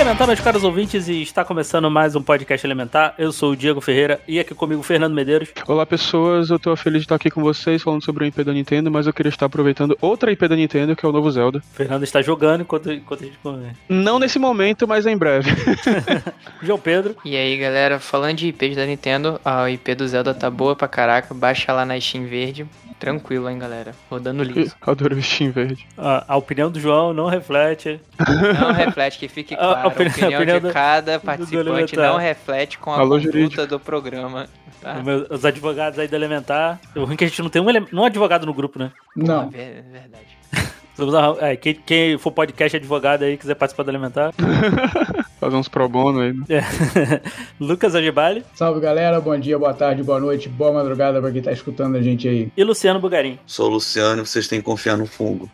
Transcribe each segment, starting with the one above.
Elementar, meus caros ouvintes, e está começando mais um podcast Elementar. Eu sou o Diego Ferreira e aqui comigo o Fernando Medeiros. Olá pessoas, eu tô feliz de estar aqui com vocês falando sobre o IP da Nintendo, mas eu queria estar aproveitando outra IP da Nintendo, que é o novo Zelda. O Fernando está jogando enquanto, enquanto a gente come. Não nesse momento, mas em breve. João Pedro. E aí galera, falando de IPs da Nintendo, a IP do Zelda tá boa pra caraca, baixa lá na Steam Verde. Tranquilo, hein, galera. Rodando liso. Adoro o Steam verde. A, a opinião do João não reflete. Não reflete, que fique claro. A opinião- a opinião de do- cada do participante não reflete com a Alô, conduta jurídico. do programa. Tá? Os advogados aí do Elementar. O ruim é que a gente não tem um, um advogado no grupo, né? Não. Ver- Verdade. Vamos arran- é, quem, quem for podcast advogado aí quiser participar do Elementar. Fazer uns pro bono aí. né? É. Lucas Agibali Salve galera, bom dia, boa tarde, boa noite, boa madrugada pra quem tá escutando a gente aí. e Luciano Bugarim. Sou o Luciano, vocês têm que confiar no fungo.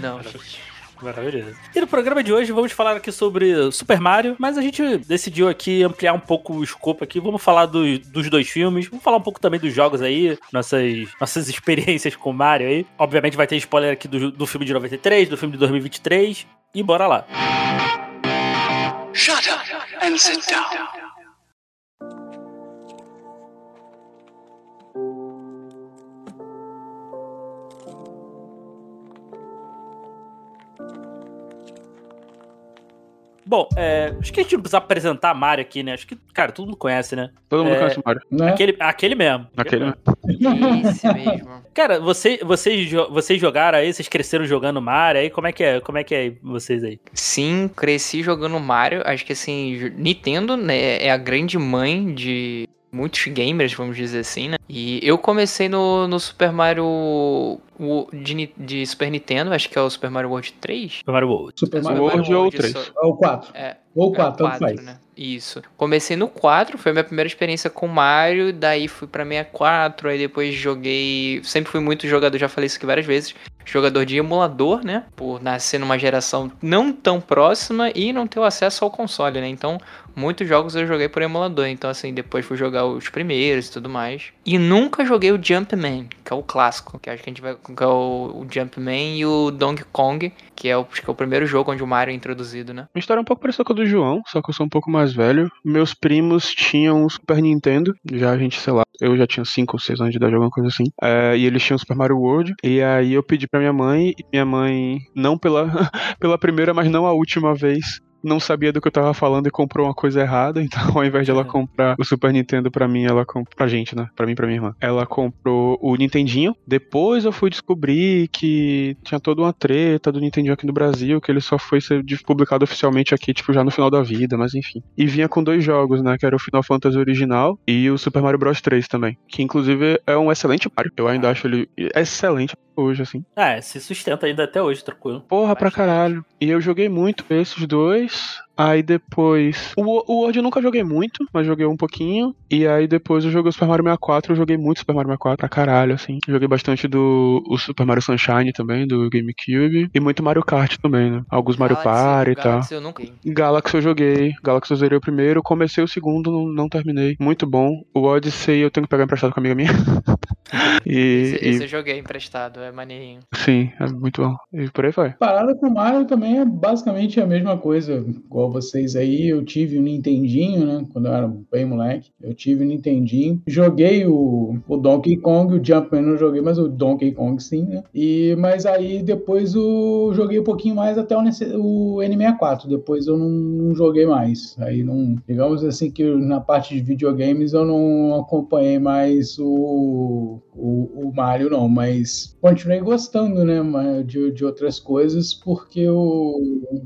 Não, gente. Maravilhoso. E no programa de hoje vamos falar aqui sobre Super Mario, mas a gente decidiu aqui ampliar um pouco o escopo aqui. Vamos falar do- dos dois filmes, vamos falar um pouco também dos jogos aí, nossas, nossas experiências com Mario aí. Obviamente vai ter spoiler aqui do, do filme de 93, do filme de 2023, e bora lá. Shut up and sit down. Bom, é, acho que a gente não precisa apresentar Mario aqui, né? Acho que, cara, todo mundo conhece, né? Todo mundo É. conhece o Mario. Né? Aquele, aquele mesmo. Aquele, né? Esse mesmo. Cara, você, vocês, vocês jogaram aí, vocês cresceram jogando Mario aí, como é que é? Como é que é vocês aí? Sim, cresci jogando Mario. Acho que assim, Nintendo né, é a grande mãe de muitos gamers, vamos dizer assim, né? E eu comecei no, no Super Mario o- de, de Super Nintendo, acho que é o Super Mario World 3. Super Mario World. Super É, Mario Super World ou World, 3? só- É o 4. É, Ou É, 4, o tanto 4, faz. né? Isso. Comecei no 4, foi minha primeira experiência com Mario, daí fui pra 64, aí depois joguei. Sempre fui muito jogador, já falei isso aqui várias vezes. Jogador de emulador, né? Por nascer numa geração não tão próxima e não ter o acesso ao console, né? Então, muitos jogos eu joguei por emulador. Então, assim, depois fui jogar os primeiros e tudo mais. E nunca joguei o Jumpman, que é o clássico. Que acho que a gente vai. Que é o, o Jumpman e o Donkey Kong, que é, o, que é o primeiro jogo onde o Mario é introduzido, né? Minha história um pouco parecida com a do João, só que eu sou um pouco mais velho. Meus primos tinham um Super Nintendo, já a gente, sei lá, eu já tinha 5 ou 6 anos de idade, alguma coisa assim. É, e eles tinham o Super Mario World. E aí eu pedi pra minha mãe, e minha mãe, não pela, pela primeira, mas não a última vez. Não sabia do que eu tava falando e comprou uma coisa errada, então ao invés de ela É. comprar o Super Nintendo pra mim, ela comprou. Pra gente, né? Pra mim e pra minha irmã. Ela comprou o Nintendinho. Depois eu fui descobrir que tinha toda uma treta do Nintendinho aqui no Brasil, que ele só foi ser publicado oficialmente aqui, tipo, já no final da vida, mas enfim. E vinha com dois jogos, né? Que era o Final Fantasy original e o Super Mario Bros 3 também. Que inclusive é um excelente Mario. Eu ainda acho ele excelente hoje, assim. É, se sustenta ainda até hoje, tranquilo. Porra pra Bastante. caralho. E eu joguei muito esses dois. Aí depois. O, o World eu nunca joguei muito, mas joguei um pouquinho. E aí depois eu joguei o Super Mario 64. Eu joguei muito Super Mario 64 pra caralho, assim. Joguei bastante do o Super Mario Sunshine também, do GameCube. E muito Mario Kart também, né? Alguns Mario Galaxy- Party e tal. Galaxy eu nunca. Galaxy eu joguei. Galaxy eu zerei o primeiro. Comecei o segundo, não, não terminei. Muito bom. O Odyssey eu tenho que pegar emprestado com a amiga minha. e, Esse, e- esse eu joguei emprestado, é maneirinho. Sim, é muito bom. E por aí vai. Parada com o Mario também é basicamente a mesma coisa. Igual vocês aí, eu tive um Nintendinho, né? Quando eu era bem moleque. Eu tive um Nintendinho. Joguei o, o Donkey Kong, o Jumpman não joguei, mas o Donkey Kong sim, né? E, mas aí depois o, joguei um pouquinho mais até o, o N64. Depois eu não, não joguei mais. Aí não. Digamos assim que na parte de videogames eu não acompanhei mais o o, o, o Mario, não, mas continuei gostando, né, de, de outras coisas, porque eu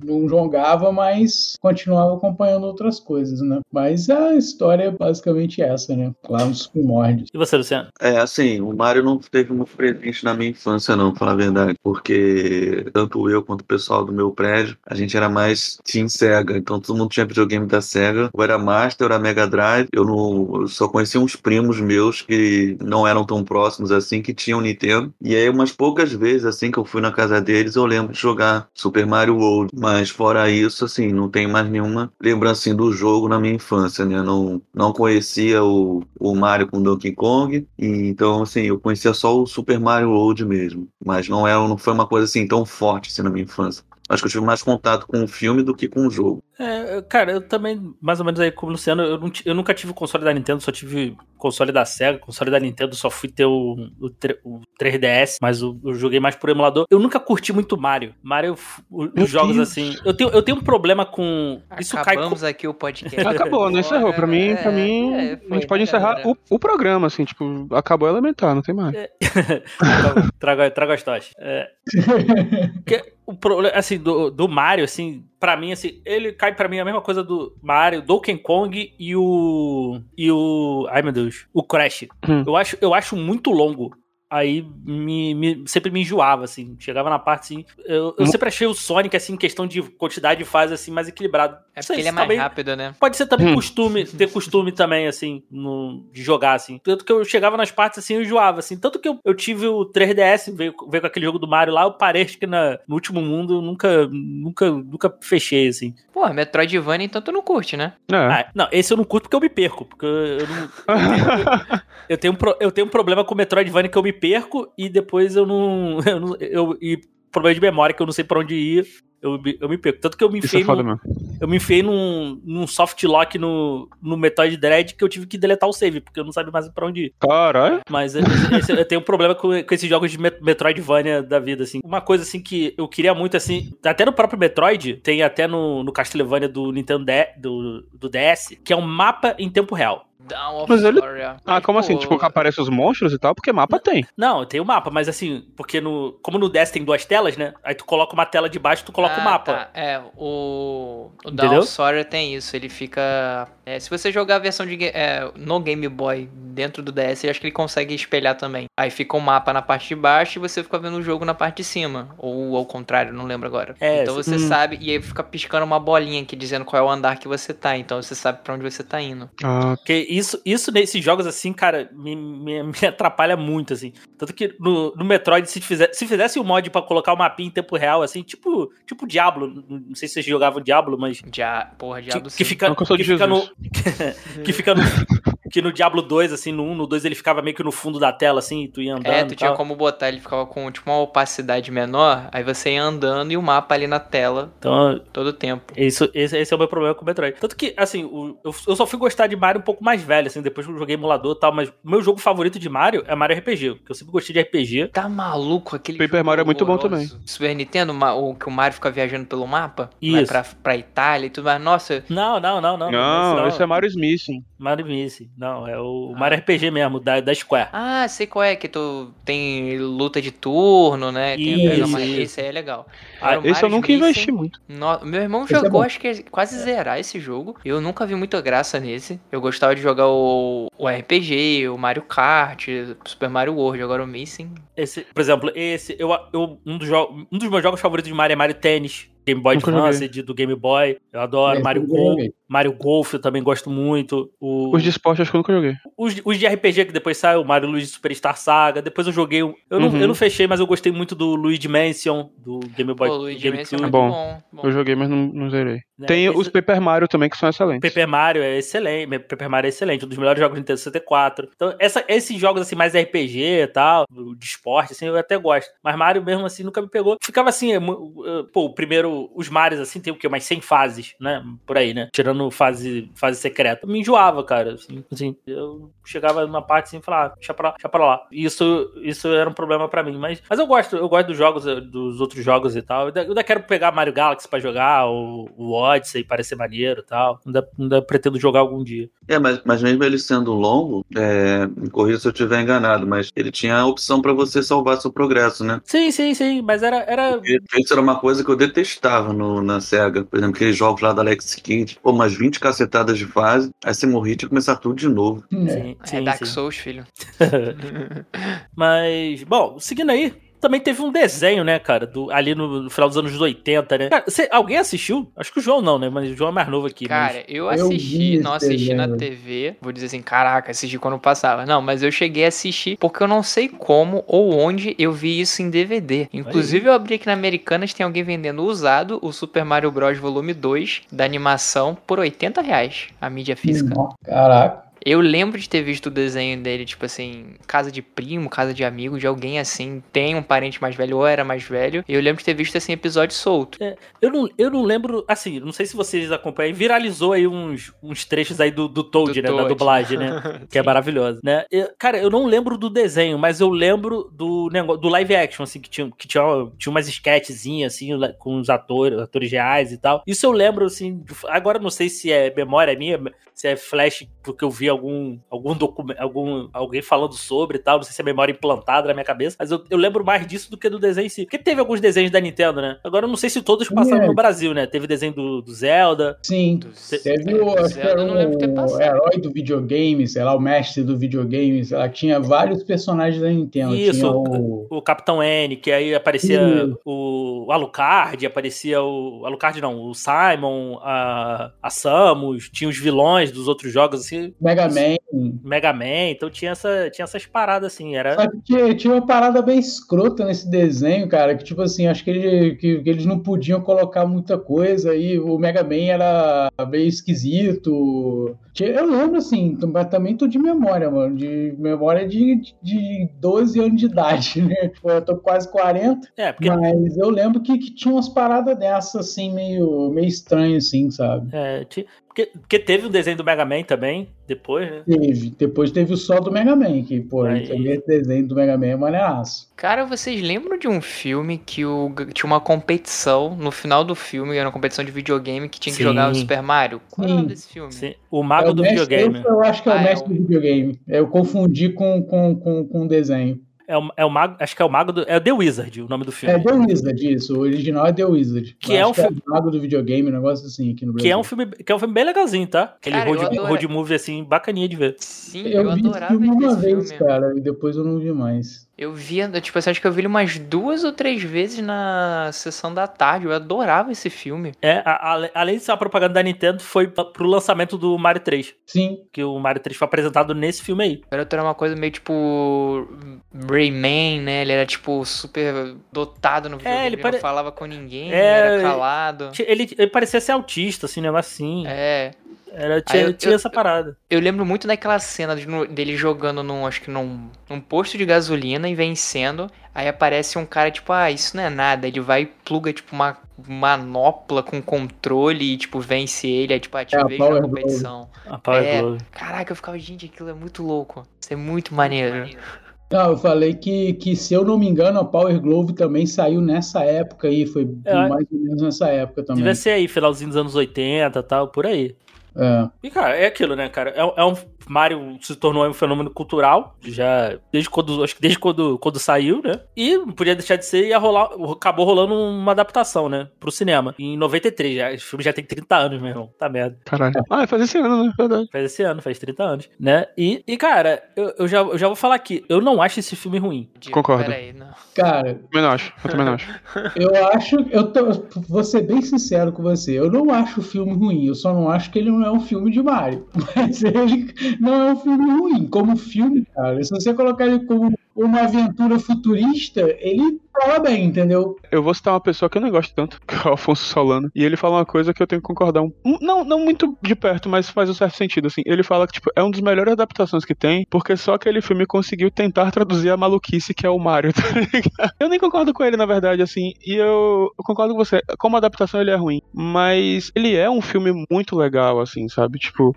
não jogava, mas continuava acompanhando outras coisas, né? Mas a história é basicamente essa, né? Lá nos primórdios. E você, Luciano? É, assim, o Mario não teve muito presente na minha infância, não, pra falar a verdade. Porque tanto eu quanto o pessoal do meu prédio, a gente era mais Team Sega. Então todo mundo tinha videogame da Sega. Eu era Master, eu era Mega Drive. Eu, não, eu só conhecia uns primos meus que não eram tão próximos assim, que tinham Nintendo. E aí, umas poucas vezes, assim, que eu fui na casa deles, eu lembro de jogar Super Mario World. Mas fora isso, assim, não tem mais nenhuma lembrança do jogo na minha infância, né? Não, não conhecia o, o Mario com Donkey Kong. E, então, assim, eu conhecia só o Super Mario World mesmo. Mas não, é, não foi uma coisa assim tão forte assim, na minha infância. Acho que eu tive mais contato com o filme do que com o jogo. É, cara, eu também, mais ou menos aí como o Luciano, eu, não eu nunca tive o console da Nintendo, só tive console da Sega, console da Nintendo, só fui ter o, o, o 3DS, mas o- eu joguei mais por emulador. Eu nunca curti muito Mario. Mario, o- os Meu jogos Deus. assim. Eu tenho, eu tenho um problema com. Isso cai com, Acabamos aqui o podcast. Acabou, não encerrou. Pra mim, pra mim É, a foi, gente pode encerrar o, o programa, assim, tipo, acabou elementar, não tem mais. trago, trago as tochas. É, o problema, assim, do, do Mario, assim, pra mim, assim, ele cai pra mim a mesma coisa do Mario, Donkey Kong e o. E o. Ai meu Deus. O Crash. Hum. Eu, acho, eu acho muito longo. Aí me, me- sempre me enjoava, assim. Chegava na parte assim. Eu, eu Hum. sempre achei o Sonic, assim, em questão de quantidade de fase, assim, mais equilibrado. É porque ele é mais também- rápido, né? Pode ser também Hum. costume, ter costume também, assim, no- de jogar, assim. Tanto que eu chegava nas partes assim, eu enjoava, assim. Tanto que eu, eu tive o 3DS, veio, veio com aquele jogo do Mario lá, eu parei, acho que na, no último mundo, eu nunca, nunca, nunca fechei, assim. Pô, Metroidvania, então tu não curte, né? É. Ah, não, esse eu não curto porque eu me perco, porque eu, eu não... Eu tenho, um pro- eu tenho um problema com o Metroidvania que eu me perco e depois eu não... Eu, não- eu- e problema de memória que eu não sei pra onde ir, eu, me- eu me perco. Tanto que eu me é enfiei foda no, eu me enfiei num, num soft lock no, no Metroid Dread que eu tive que deletar o save, porque eu não sabia mais pra onde ir. Caralho. Mas esse- eu tenho um problema com, com esses jogos de Met- Metroidvania da vida, assim. Uma coisa, assim, que eu queria muito, assim, até no próprio Metroid, tem até no, no Castlevania do Nintendo do, do DS, que é um mapa em tempo real. Dawn of Mas ele- Gloria. Ah, como assim? Tipo, que aparecem os monstros e tal? Porque mapa tem. Não, tem o mapa, mas assim, porque no. Como no DS tem duas telas, né? Aí tu coloca uma tela de baixo tu coloca o ah, mapa. tá. É, o, o Entendeu? Dawn of Sorrow tem isso. Ele fica. é, se você jogar a versão de, é, no Game Boy dentro do DS, eu acho que ele consegue espelhar também. Aí fica um mapa na parte de baixo e você fica vendo o jogo na parte de cima. Ou ao contrário, não lembro agora. É, então você hum. sabe. E aí fica piscando uma bolinha aqui dizendo qual é o andar que você tá. Então você sabe pra onde você tá indo. Ah, Porque isso, isso nesses jogos, assim, cara, me, me, me atrapalha muito, assim. Tanto que no, no Metroid, se, fizer, se fizesse o mod pra colocar o mapinha em tempo real, assim, tipo, tipo Diablo, não sei se vocês jogavam Diablo, mas Já, porra, que, diabo que sim. fica, Não que eu sou que fica no que fica no que no Diablo 2 assim no 1, no 2 ele ficava meio que no fundo da tela assim, e tu ia andando. É, e tu tinha tal. como botar, ele ficava com tipo uma opacidade menor, aí você ia andando e o mapa ali na tela Então, todo o tempo. Isso, esse, esse é o meu problema com o Metroid. Tanto que, assim, o- eu, eu só fui gostar de Mario um pouco mais velho, assim, depois que eu joguei emulador e tal, mas o meu jogo favorito de Mario é Mario RPG, porque eu sempre gostei de RPG. Tá maluco aquele Paper jogo Mario é muito bom horroroso. Super Nintendo, o que o Mario fica viajando pelo mapa, vai Isso. pra, pra Itália e tudo mais. Nossa, Não, não, não, não. Não, esse é Mario Smith. Mario Missy. Não, é o Ah. Mario RPG mesmo, da, da Square. ah, sei qual é, que tu tem luta de turno, né? Tem Isso, mais- isso. Esse aí é legal. Ah, o Esse eu nunca investi muito. No- Meu irmão Esse é jogou, bom. acho que é quase zerar esse jogo. Eu nunca vi muita graça nesse. Eu gostava de jogar o, o RPG, o Mario Kart, Super Mario World, agora o Missing. Esse, por exemplo, esse, eu, eu, um, dos jo- um dos meus jogos favoritos de Mario é Mario Tênis. Game Boy Nunca Advance, do Game Boy. Eu adoro. Esse Mario joguei. Mario Golf eu também gosto muito. O, Os de esporte acho que eu nunca joguei. os, os de RPG que depois saiu, o Mario Luigi Superstar Saga. Depois eu joguei. Eu, não, Uhum. eu não fechei, mas eu gostei muito do Luigi Mansion, do Game Boy. Pô, Luigi Mansion é muito Bom, bom. bom. Eu joguei, mas não, não zerei. né? Tem Esse- os Paper Mario também, que são excelentes. Paper Mario é excelente. Paper Mario é excelente, um dos melhores jogos do Nintendo 64. Então, essa- esses jogos assim, mais RPG e tal, de esporte, assim, eu até gosto. Mas Mario mesmo assim nunca me pegou. Ficava assim, é uh, pô, o primeiro, Mario, os Marios, assim, tem o quê? Umas 100 fases, né? Por aí, né? Tirando fase, fase secreta. Me enjoava, cara. Assim, assim, eu chegava numa parte assim e falava, ah, deixa pra, deixa pra lá. E isso, isso era um problema pra mim. Mas, mas eu gosto, eu gosto dos jogos, dos outros jogos e tal. Eu ainda, eu ainda quero pegar Mario Galaxy pra jogar, o, o Odyssey, parecer maneiro e tal. Ainda, ainda pretendo jogar algum dia. É, mas, mas mesmo ele sendo longo, é, me corrija se eu estiver enganado, mas ele tinha a opção pra você salvar seu progresso, né? Sim, sim, sim. Mas era. era... Porque Isso era uma coisa que eu detestava no, na SEGA. Por exemplo, aqueles jogos lá da Alex Kidd, pô, umas 20 cacetadas de fase, aí você morria e tinha que começar tudo de novo. É. Sim, É sim, Dark sim. Souls, filho. Mas, bom, seguindo aí, também teve um desenho, né, cara, do, ali no, no final dos anos 80, né? Cara, cê- alguém assistiu? Acho que o João não, né? Mas o João é mais novo aqui. mas- Cara, eu Eu assisti, vi não assisti na desenho. TV. Vou dizer assim, caraca, assisti quando passava. Não, mas eu cheguei a assistir porque eu não sei como ou onde eu vi isso em DVD. Inclusive, eu abri aqui na Americanas, tem alguém vendendo usado o Super Mario Bros. Volume 2 da animação por 80 reais, a mídia física. Caraca. Eu lembro de ter visto o desenho dele, tipo assim, casa de primo, casa de amigo, de alguém assim, tem um parente mais velho ou era mais velho. E eu lembro de ter visto assim, episódio solto. Eu não, eu não lembro, assim, não sei se vocês acompanham, viralizou aí uns, uns trechos aí do, do Toad, Do né? Da Toad. dublagem, né? que é maravilhoso, né? Eu- cara, eu não lembro do desenho, mas eu lembro do negócio, do live action, assim, que tinha, que tinha, tinha umas sketchzinhas, assim, com os atores, atores reais e tal. Isso eu lembro, assim, agora não sei se é memória minha, se é flash, porque eu vi algum, algum documento, algum, alguém falando sobre e tal, não sei se é memória implantada na minha cabeça, mas eu, eu lembro mais disso do que do desenho em si. Porque teve alguns desenhos da Nintendo, né? Agora eu não sei se todos passaram É. no Brasil, né? Teve desenho do, do Zelda. Sim. Dos- Teve é, o, do acho que Zelda era eu não lembro de ter o herói do videogame, sei lá, o mestre do videogame, sei lá, tinha vários personagens da Nintendo. Isso, Tinha o... O Capitão N, que aí aparecia Isso. o Alucard, aparecia o. Alucard não, o Simon, a, a Samus, tinha os vilões dos outros jogos, assim, Mega Man. Mega Man, então tinha, essa, tinha essas paradas assim, era. Só que tinha, tinha uma parada bem escrota nesse desenho, cara, que tipo assim, acho que, ele- que- que eles não podiam colocar muita coisa e o Mega Man era meio esquisito. Eu lembro, assim, mas também tô de memória, mano, de memória de, de 12 anos de idade, né? Eu tô quase 40, É, porque mas eu lembro que, que tinha umas paradas dessas, assim, meio, meio estranho, assim, sabe? É, porque, porque teve o desenho do Mega Man também, depois, né? Teve. Depois teve o só do Mega Man, que, pô, Aí. esse desenho do Mega Man é maneiraço. Cara, vocês lembram de um filme que o, tinha uma competição, no final do filme, era uma competição de videogame que tinha que Sim. jogar o Super Mario? Qual é o nome desse filme? Sim, o Mago É o do mestre- videogame. esse Eu acho que é o Ah, é mestre o- do videogame. Eu confundi com, com, com, com o desenho. É o, é o Mago, acho que é o Mago do. É o The Wizard, o nome do filme. É The Wizard, isso. O original é The Wizard. Que é acho um que filme- o mago do videogame, um negócio assim aqui no Brasil. Que é um filme, que é um filme bem legalzinho, tá? Aquele Cara, road, road movie assim, bacaninha de ver. Sim, eu, Eu, vi esse adorava filme uma esse vez, filme. cara, e depois eu não vi mais. Eu via, tipo assim, acho que eu vi ele umas duas ou três vezes na sessão da tarde. Eu adorava esse filme. É, a- a- além de ser uma propaganda da Nintendo, foi pro lançamento do Mario 3. Sim, Que o Mario 3 foi apresentado nesse filme aí. O garoto era uma coisa meio tipo. Rayman, né? Ele era tipo super dotado no videogame. ele ele pare- não falava com ninguém, É, era calado. Ele, ele parecia ser autista, assim, negócio assim. É. Era, tinha eu- tinha eu- essa parada. Eu lembro muito daquela cena de- no- dele jogando num, acho que num, num posto de gasolina e vencendo. Aí aparece um cara, tipo, ah, isso não é nada. Ele vai e pluga, tipo, uma manopla com controle e, tipo, vence ele. Aí, tipo, ah, te É, a competição. A Power É. Glove. Caraca, eu ficava, gente, aquilo é muito louco. Isso é muito maneiro. Não, eu falei que, que, se eu não me engano, a Power Glove também saiu nessa época aí. Foi É. mais ou menos nessa época também. Devia ser aí, finalzinho dos anos 80 e tal, por aí. É. E, cara, é aquilo, né, cara? É, é um. Mario se tornou um fenômeno cultural, já. Desde quando. Acho que desde quando, quando saiu, né? E não podia deixar de ser, ia rolar. Acabou rolando uma adaptação, né? Pro cinema. Em 93, já. Esse filme já tem 30 anos, meu irmão. Tá merda. Caralho. Ah, faz esse ano, né? Verdade. Faz esse ano, faz 30 anos, né? E, e cara, eu, eu já, eu já vou falar aqui, eu não acho esse filme ruim. Digo, Concordo. Peraí, não. Cara, Também não acho. Eu também não acho. eu acho. Eu tô, vou ser bem sincero com você. Eu não acho o filme ruim. Eu só não acho que ele é um filme de Mario. Mas ele não é um filme ruim. Como filme, cara. Se você colocar ele como uma aventura futurista, ele fala bem, entendeu? Eu vou citar uma pessoa que eu não gosto tanto, que é o Afonso Solano. E ele fala uma coisa que eu tenho que concordar. Um, não, não muito de perto, mas faz um certo sentido, assim. Ele fala que, tipo, é um dos melhores adaptações que tem, porque só aquele filme conseguiu tentar traduzir a maluquice que é o Mario, tá ligado? Eu nem concordo com ele, na verdade, assim. E eu, eu concordo com você. Como adaptação, ele é ruim. Mas ele é um filme muito legal, assim, sabe? Tipo,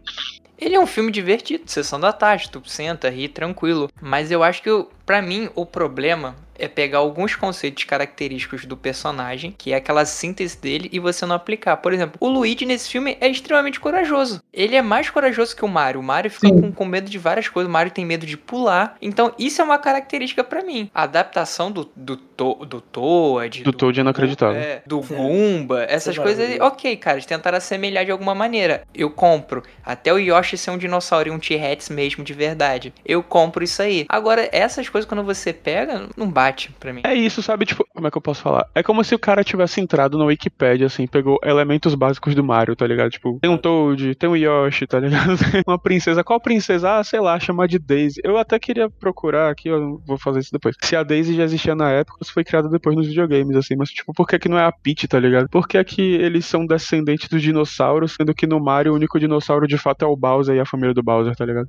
Ele é um filme divertido, sessão da tarde, tu senta, ri tranquilo. Mas eu acho que, pra mim, o problema é pegar alguns conceitos característicos do personagem, que é aquela síntese dele, e você não aplicar. Por exemplo, o Luigi nesse filme é extremamente corajoso. Ele é mais corajoso que o Mario. O Mario fica com, com medo de várias coisas, o Mario tem medo de pular. Então, isso é uma característica pra mim. A adaptação do, do, to, do Toad, Do Toad é inacreditável. é, do Goomba, essas é coisas, maravilhoso. ok, cara, eles tentaram assemelhar de alguma maneira. Eu compro. Até o Yoshi ser um dinossauro e um T-Rex mesmo de verdade. Eu compro isso aí. Agora, essas coisas quando você pega, não bate pra mim. É isso, sabe? Tipo, como é que eu posso falar? É como se o cara tivesse entrado na Wikipedia, assim, pegou elementos básicos do Mario, tá ligado? Tipo, tem um Toad, tem um Yoshi, tá ligado? Tem uma princesa. Qual princesa? Ah, sei lá, chamar de Daisy. Eu até queria procurar aqui, eu vou fazer isso depois. Se a Daisy já existia na época, ou se foi criada depois nos videogames, assim. Mas, tipo, por que que não é a Peach, tá ligado? Por que que eles são descendentes dos dinossauros, sendo que no Mario o único dinossauro de fato é o Bowser e a família do Bowser, tá ligado?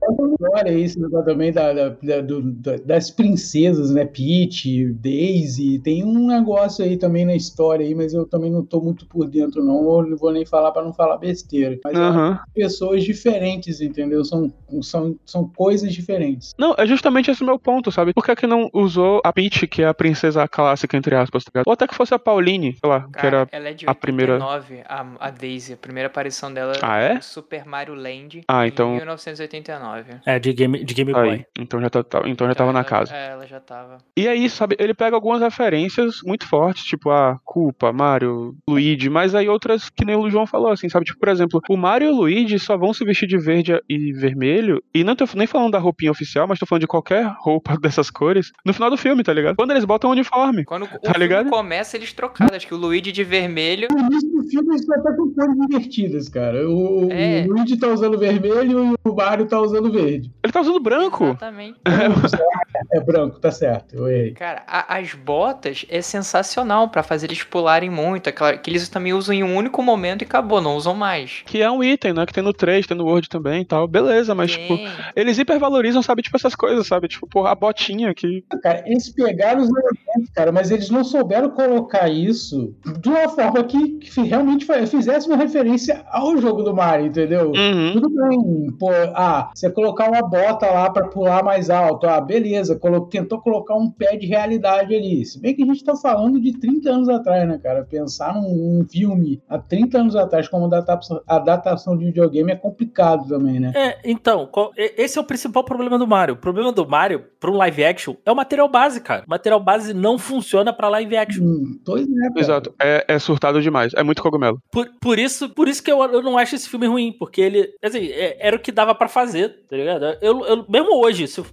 Olha isso negócio também da, da- da- do- da- das princesas, né? Peach, Daisy. Tem um negócio aí também na história aí, mas eu também não tô muito por dentro, não. Eu não vou nem falar para não falar besteira. Mas é Aham. pessoas diferentes, entendeu? São, são, são coisas diferentes. Não, é justamente esse o meu ponto, sabe? Por que que não usou a Peach, que é a princesa clássica, entre aspas, tá ligado? Ou até que fosse a Pauline, sei lá, que era... ela é de a primeira- 89, a, a Daisy. A primeira aparição dela Ah, é? no Super Mario Land Ah, em então- 1989. É, de Game, de Game Boy. Aí, então já, tá, tá- então já tava na Ela- casa. É, ela já tava. E aí, sabe, ele pega algumas referências muito fortes, tipo, a Culpa, Mario, Luigi, mas aí outras que nem o João falou, assim, sabe? Tipo, por exemplo, o Mario e o Luigi só vão se vestir de verde e vermelho, e não tô nem falando da roupinha oficial, mas tô falando de qualquer roupa dessas cores, no final do filme, tá ligado? Quando eles botam o uniforme. Quando o Tá filme ligado? começa, eles trocaram. Acho que o Luigi de vermelho. No início do filme eles estão até com cores invertidas, cara. O, É. o Luigi tá usando vermelho e o Mario tá usando verde. Ele tá usando branco. Exatamente. É branco, tá certo. Eu errei. Cara, a- as botas é sensacional pra fazer eles pularem muito. É claro que eles também usam em um único momento e acabou, não usam mais. Que é um item, né? Que tem no 3, tem no Word também e tal. Beleza, mas, tipo, Tem. eles hipervalorizam, sabe, tipo, essas coisas, sabe? Tipo, porra, a botinha que. Cara, eles pegaram os elementos, cara, mas eles não souberam colocar isso de uma forma que, que realmente fizesse uma referência ao jogo do Mario, entendeu? Uhum. Tudo bem, pô, ah, você colocar uma bota lá pra pular mais alto, ah, beleza, colo- tentou colocar um pé de realidade ali. Se bem que a gente tá falando de 30 anos atrás, né, cara? Pensar num, num filme há 30 anos atrás como adaptação, adaptação de videogame é complicado também, né? É, então, esse é o principal problema do Mario. O problema do Mario, pra um live action, é o material base, cara. O material base não funciona pra live action. Hum, pois é, cara. Exato. É, é surtado demais. É muito cogumelo. Por, por isso, por isso que eu, eu não acho esse filme ruim, porque ele, assim, é- era o que dava pra fazer, tá ligado? Eu, eu- mesmo hoje, se eu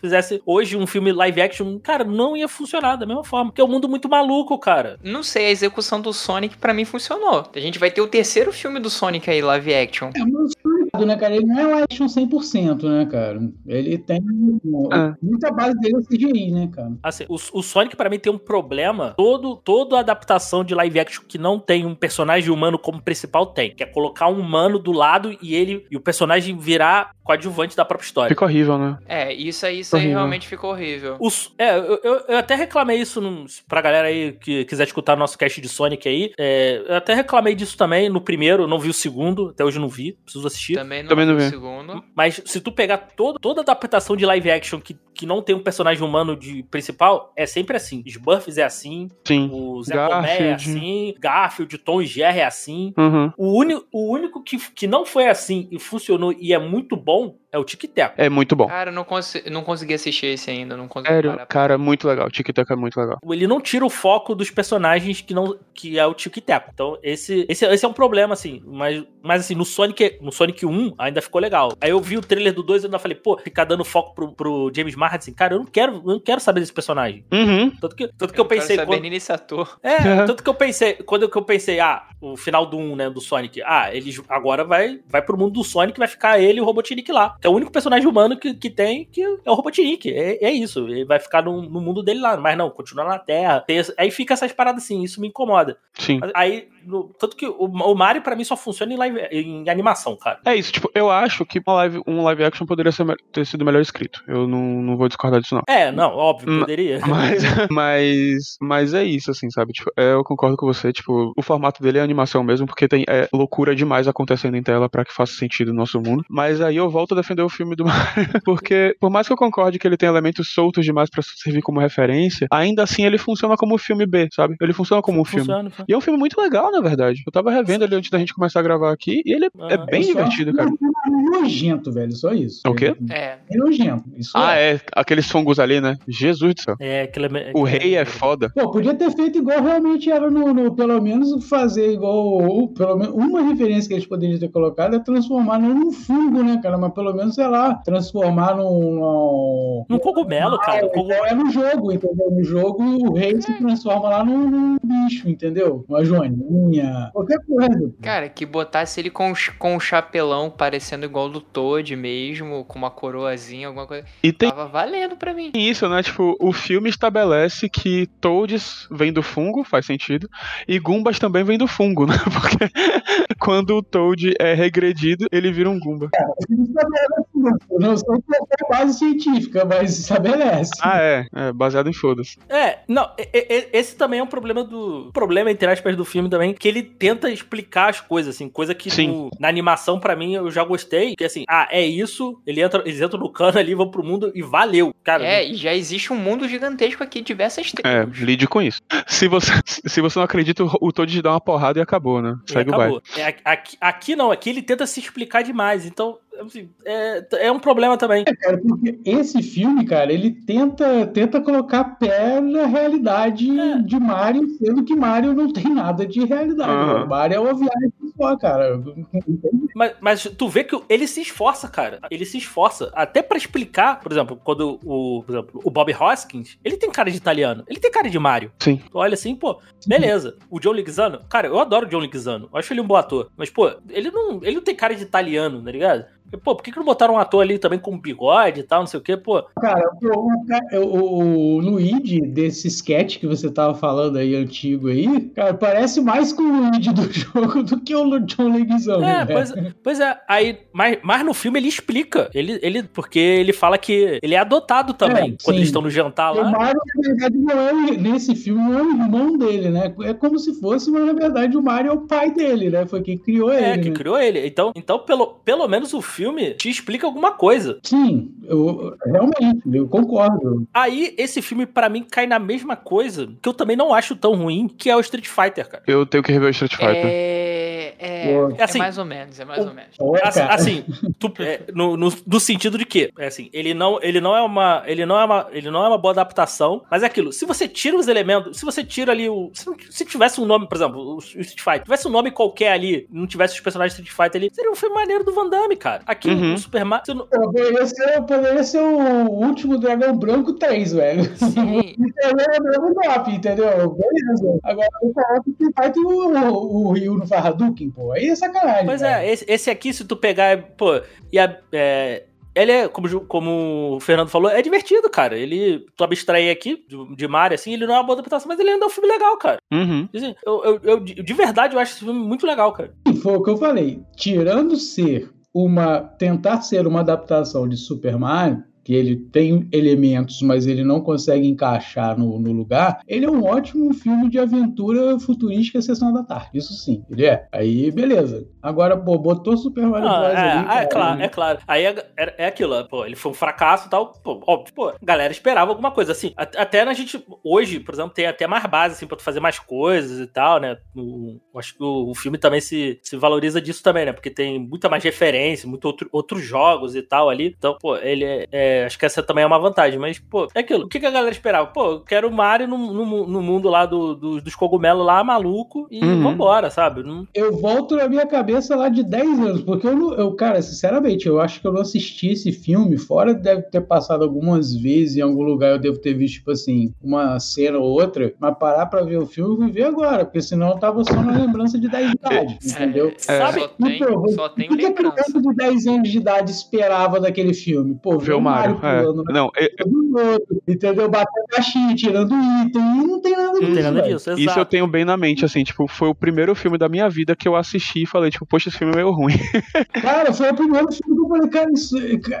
fizesse hoje um filme live action, cara, não ia funcionar da mesma forma, porque é um mundo muito maluco, cara. Não sei, a execução do Sonic pra mim funcionou. A gente vai ter o terceiro filme do Sonic aí, live action. É muito complicado, né, cara? Ele não é um action 100%, né, cara? Ele tem É. muita base dele é CGI, né, cara? Assim, o, o Sonic pra mim tem um problema. Todo, toda adaptação de live action que não tem um personagem humano como principal tem, que é colocar um humano do lado e ele e o personagem virar coadjuvante da própria história. Fica horrível, né? É, isso aí, isso aí realmente ficou horrível. Os- é, eu, eu- eu até reclamei isso num, pra galera aí que quiser escutar nosso cast de Sonic aí. É, eu até reclamei disso também no primeiro, não vi o segundo, até hoje não vi, preciso assistir. Também não, Também não vi segundo. Mas se tu pegar todo, toda adaptação de live action que, que não tem um personagem humano de principal, é sempre assim. Smurfs é assim, Sim. o Zé Comé é assim, Garfield, Tom e Jerry é assim. Uhum. O, uni, o único que, que não foi assim e funcionou e é muito bom é o Tic Tac. É muito bom. Cara, eu não, consi- não consegui assistir esse ainda, não consegui Sério, parar. cara, muito legal. Tic Tac é muito legal. ele não tira o foco dos personagens que não que é o Tic Tac. Então, esse, esse, esse é um problema, assim. Mas, mas assim, no Sonic, no Sonic 1 ainda ficou legal. Aí eu vi o trailer do 2 e ainda falei, pô, ficar dando foco pro, pro James Marsden, assim, cara, eu não quero, eu não quero saber desse personagem. Uhum. Tanto que, tanto que eu, não quero pensei. saber Quando, nesse ator. é, tanto que eu pensei, quando que eu pensei, ah, o final do 1, né, do Sonic. Ah, eles agora vai, vai pro mundo do Sonic, vai ficar ele e o Robotnik lá. Que é o único personagem humano que, que tem, que é o Robotnik. É, é isso. Ele vai ficar no, no mundo dele lá. Mas não, continua na Terra. Tem essa- aí fica essas paradas assim, isso me incomoda. Sim. Aí, no- tanto que o, o Mario, pra mim, só funciona em, live, em animação, cara. É isso, tipo, eu acho que uma live, um live action poderia ser ter sido melhor escrito. Eu não, não vou discordar disso, não. É, não, óbvio, poderia. Mas, mas, mas é isso, assim, sabe? Tipo, é, eu concordo com você, tipo, o formato dele é animação mesmo, porque tem é, loucura demais acontecendo em tela pra que faça sentido no nosso mundo. Mas aí eu volto a defender o filme do Mario, porque por mais que eu concorde que ele tem elementos soltos demais pra servir como referência, ainda assim ele funciona como um filme B, sabe? Ele funciona como um filme. Funciona. E é um filme muito legal, na verdade. Eu tava revendo ele antes da gente começar a gravar aqui, e ele é bem É só divertido, cara. nojento, velho, só isso. É o quê? É. É nojento. Isso Ah, é, aqueles fungos ali, né? Jesus do céu. É, aquele, O rei é foda. Pô, podia ter feito igual realmente era no, no- pelo menos fazer igual, ou pelo menos uma referência que eles poderiam ter colocado é transformar não num fungo, né, cara, mas pelo menos, sei lá, transformar num... num... Num cogumelo, cara. É, Cogu- igual é no jogo, entendeu? No jogo o rei se transforma lá num, num bicho, entendeu? Uma joaninha, qualquer coisa. Cara, que botasse ele com, com um chapelão parecendo igual do Toad mesmo, com uma coroazinha, alguma coisa. E tem Tava valendo pra mim. isso, né? Tipo, o filme estabelece que Toads vem do fungo, faz sentido, e Gumbas também vem do fungo, né? Porque quando o Toad é regredido, ele vira um Gumba. Eu não sei se é base científica, mas estabelece. Ah, é. É, baseado em foda-se. É, não, esse também é um problema do. Problema, entre aspas, do filme também, que ele tenta explicar as coisas, assim, coisa que Sim. no- na animação, pra mim, eu já gostei. Que assim, ah, é isso, ele entra, eles entram no cano ali, vão pro mundo e valeu. Cara, É, e já existe um mundo gigantesco aqui, diversas É, tribos. lide com isso. Se você, se você não acredita, o Toad dá uma porrada e acabou, né? e Segue o baile. acabou. É, aqui, aqui não, aqui ele tenta se explicar demais. Então, assim, é, é um problema também. Cara, porque esse filme, cara, ele tenta, tenta colocar pé na realidade É. de Mario, sendo que Mario não tem nada de realidade. Aham. né? Mario é uma viagem só, cara. Mas, mas tu vê que ele se esforça, cara. Ele se esforça. Até pra explicar, por exemplo, quando o, por exemplo, o Bob Hoskins, ele tem cara de italiano. Ele tem cara de Mario. Sim. Tu olha assim, pô, beleza. O John Leguizano, cara, eu adoro o John Leguizano. Eu acho ele um bom ator. Mas, pô, ele não, ele não tem cara de italiano, tá ligado? Pô, por que, que não botaram um ator ali também com bigode e tal, não sei o quê? Pô, Cara, o, o, o- o Luigi desse sketch que você tava falando aí, antigo aí, cara, parece mais com o Luigi do jogo do que o John Leguizamo. É, né? pois, pois é. Aí, mas, mas no filme ele explica. Ele, ele, porque ele fala que ele é adotado também. É, quando eles estão no jantar O lá. Mario, na verdade, não é, o- nesse filme, não é o irmão dele, né? É como se fosse, mas na verdade o Mario é o pai dele, né? Foi quem criou É, ele. que né? criou ele. Então, então pelo, pelo menos o filme te explica alguma coisa. Sim, eu, realmente, eu concordo. Aí, esse filme, pra mim, cai na mesma coisa, que eu também não acho tão ruim, que é o Street Fighter, cara. Eu tenho que rever o Street Fighter. É, é, é Assim, mais ou menos, é mais ou menos. Assim, assim, tu- é, no, no, no sentido de que, é assim, ele não, ele não é uma, ele não é uma, ele não é uma boa adaptação, mas é aquilo. Se você tira os elementos, se você tira ali o, se, se tivesse um nome, por exemplo, o, o Street Fighter, tivesse um nome qualquer ali, não tivesse os personagens do Street Fighter ali, seria um filme maneiro do Van Damme, cara. Aqui Uhum. o Super Mario, não- Poderia ser, poderia ser o último Dragão Branco 3, velho. Sim, Entendeu? É o mesmo top, entendeu? Beleza. Agora, eu coloco que vai ter o, o, o Rio no Farradukin, pô. Aí é sacanagem. Pois cara. é, esse, esse aqui, se tu pegar, pô, e a, é, ele é, como, como o Fernando falou, é divertido, cara. Ele, tu abstrair aqui de, de Mario, assim, ele não é uma boa adaptação, mas ele ainda é um filme legal, cara. Uhum. Assim, eu, eu, eu- de verdade, eu acho esse filme muito legal, cara. Foi o que eu falei. Tirando ser uma. tentar ser uma adaptação de Super Mario, que ele tem elementos, mas ele não consegue encaixar no, no lugar, ele é um ótimo filme de aventura futurística sessão da tarde. Isso sim, ele é. Aí, beleza. Agora, pô, botou Super Mario Ah, Bros. é, ali. ah, é cara, claro, é claro. Aí é, é, é aquilo, pô, ele foi um fracasso e tal, pô, óbvio, pô, a galera esperava alguma coisa, assim, a- até na gente, hoje, por exemplo, tem até mais base, assim, pra tu fazer mais coisas e tal, né, eu acho que o, o filme também se, se valoriza disso também, né, porque tem muita mais referência, muito outro, outros jogos e tal ali, então, pô, ele é, é, É, acho que essa também é uma vantagem, mas, pô, é aquilo. O que, que a galera esperava? Pô, eu quero o Mario no, no, no mundo lá do, do- dos cogumelos lá, maluco, e Uhum. vambora, sabe? Não- Eu volto na minha cabeça lá de 10 anos, porque eu, não, eu, cara, sinceramente, eu acho que eu não assisti esse filme, fora deve ter passado algumas vezes em algum lugar, eu devo ter visto, tipo assim, uma cena ou outra, mas parar pra ver o filme, eu vou ver agora, porque senão eu tava só na lembrança de 10 de idade, entendeu? É, Sabe? Só tem, Então, só O tem que, que a lembrança. criança de 10 anos de idade esperava daquele filme? Pô, Ver o Mario. É. pulando na Não, é- do outro, entendeu? Batendo caixinha, tirando item, e não tem nada Não disso, tem nada disso, Isso eu tenho bem na mente, assim, tipo, foi o primeiro filme da minha vida que eu assisti e falei, tipo, poxa, esse filme é meio ruim. Cara, foi o primeiro filme que eu falei, cara, isso,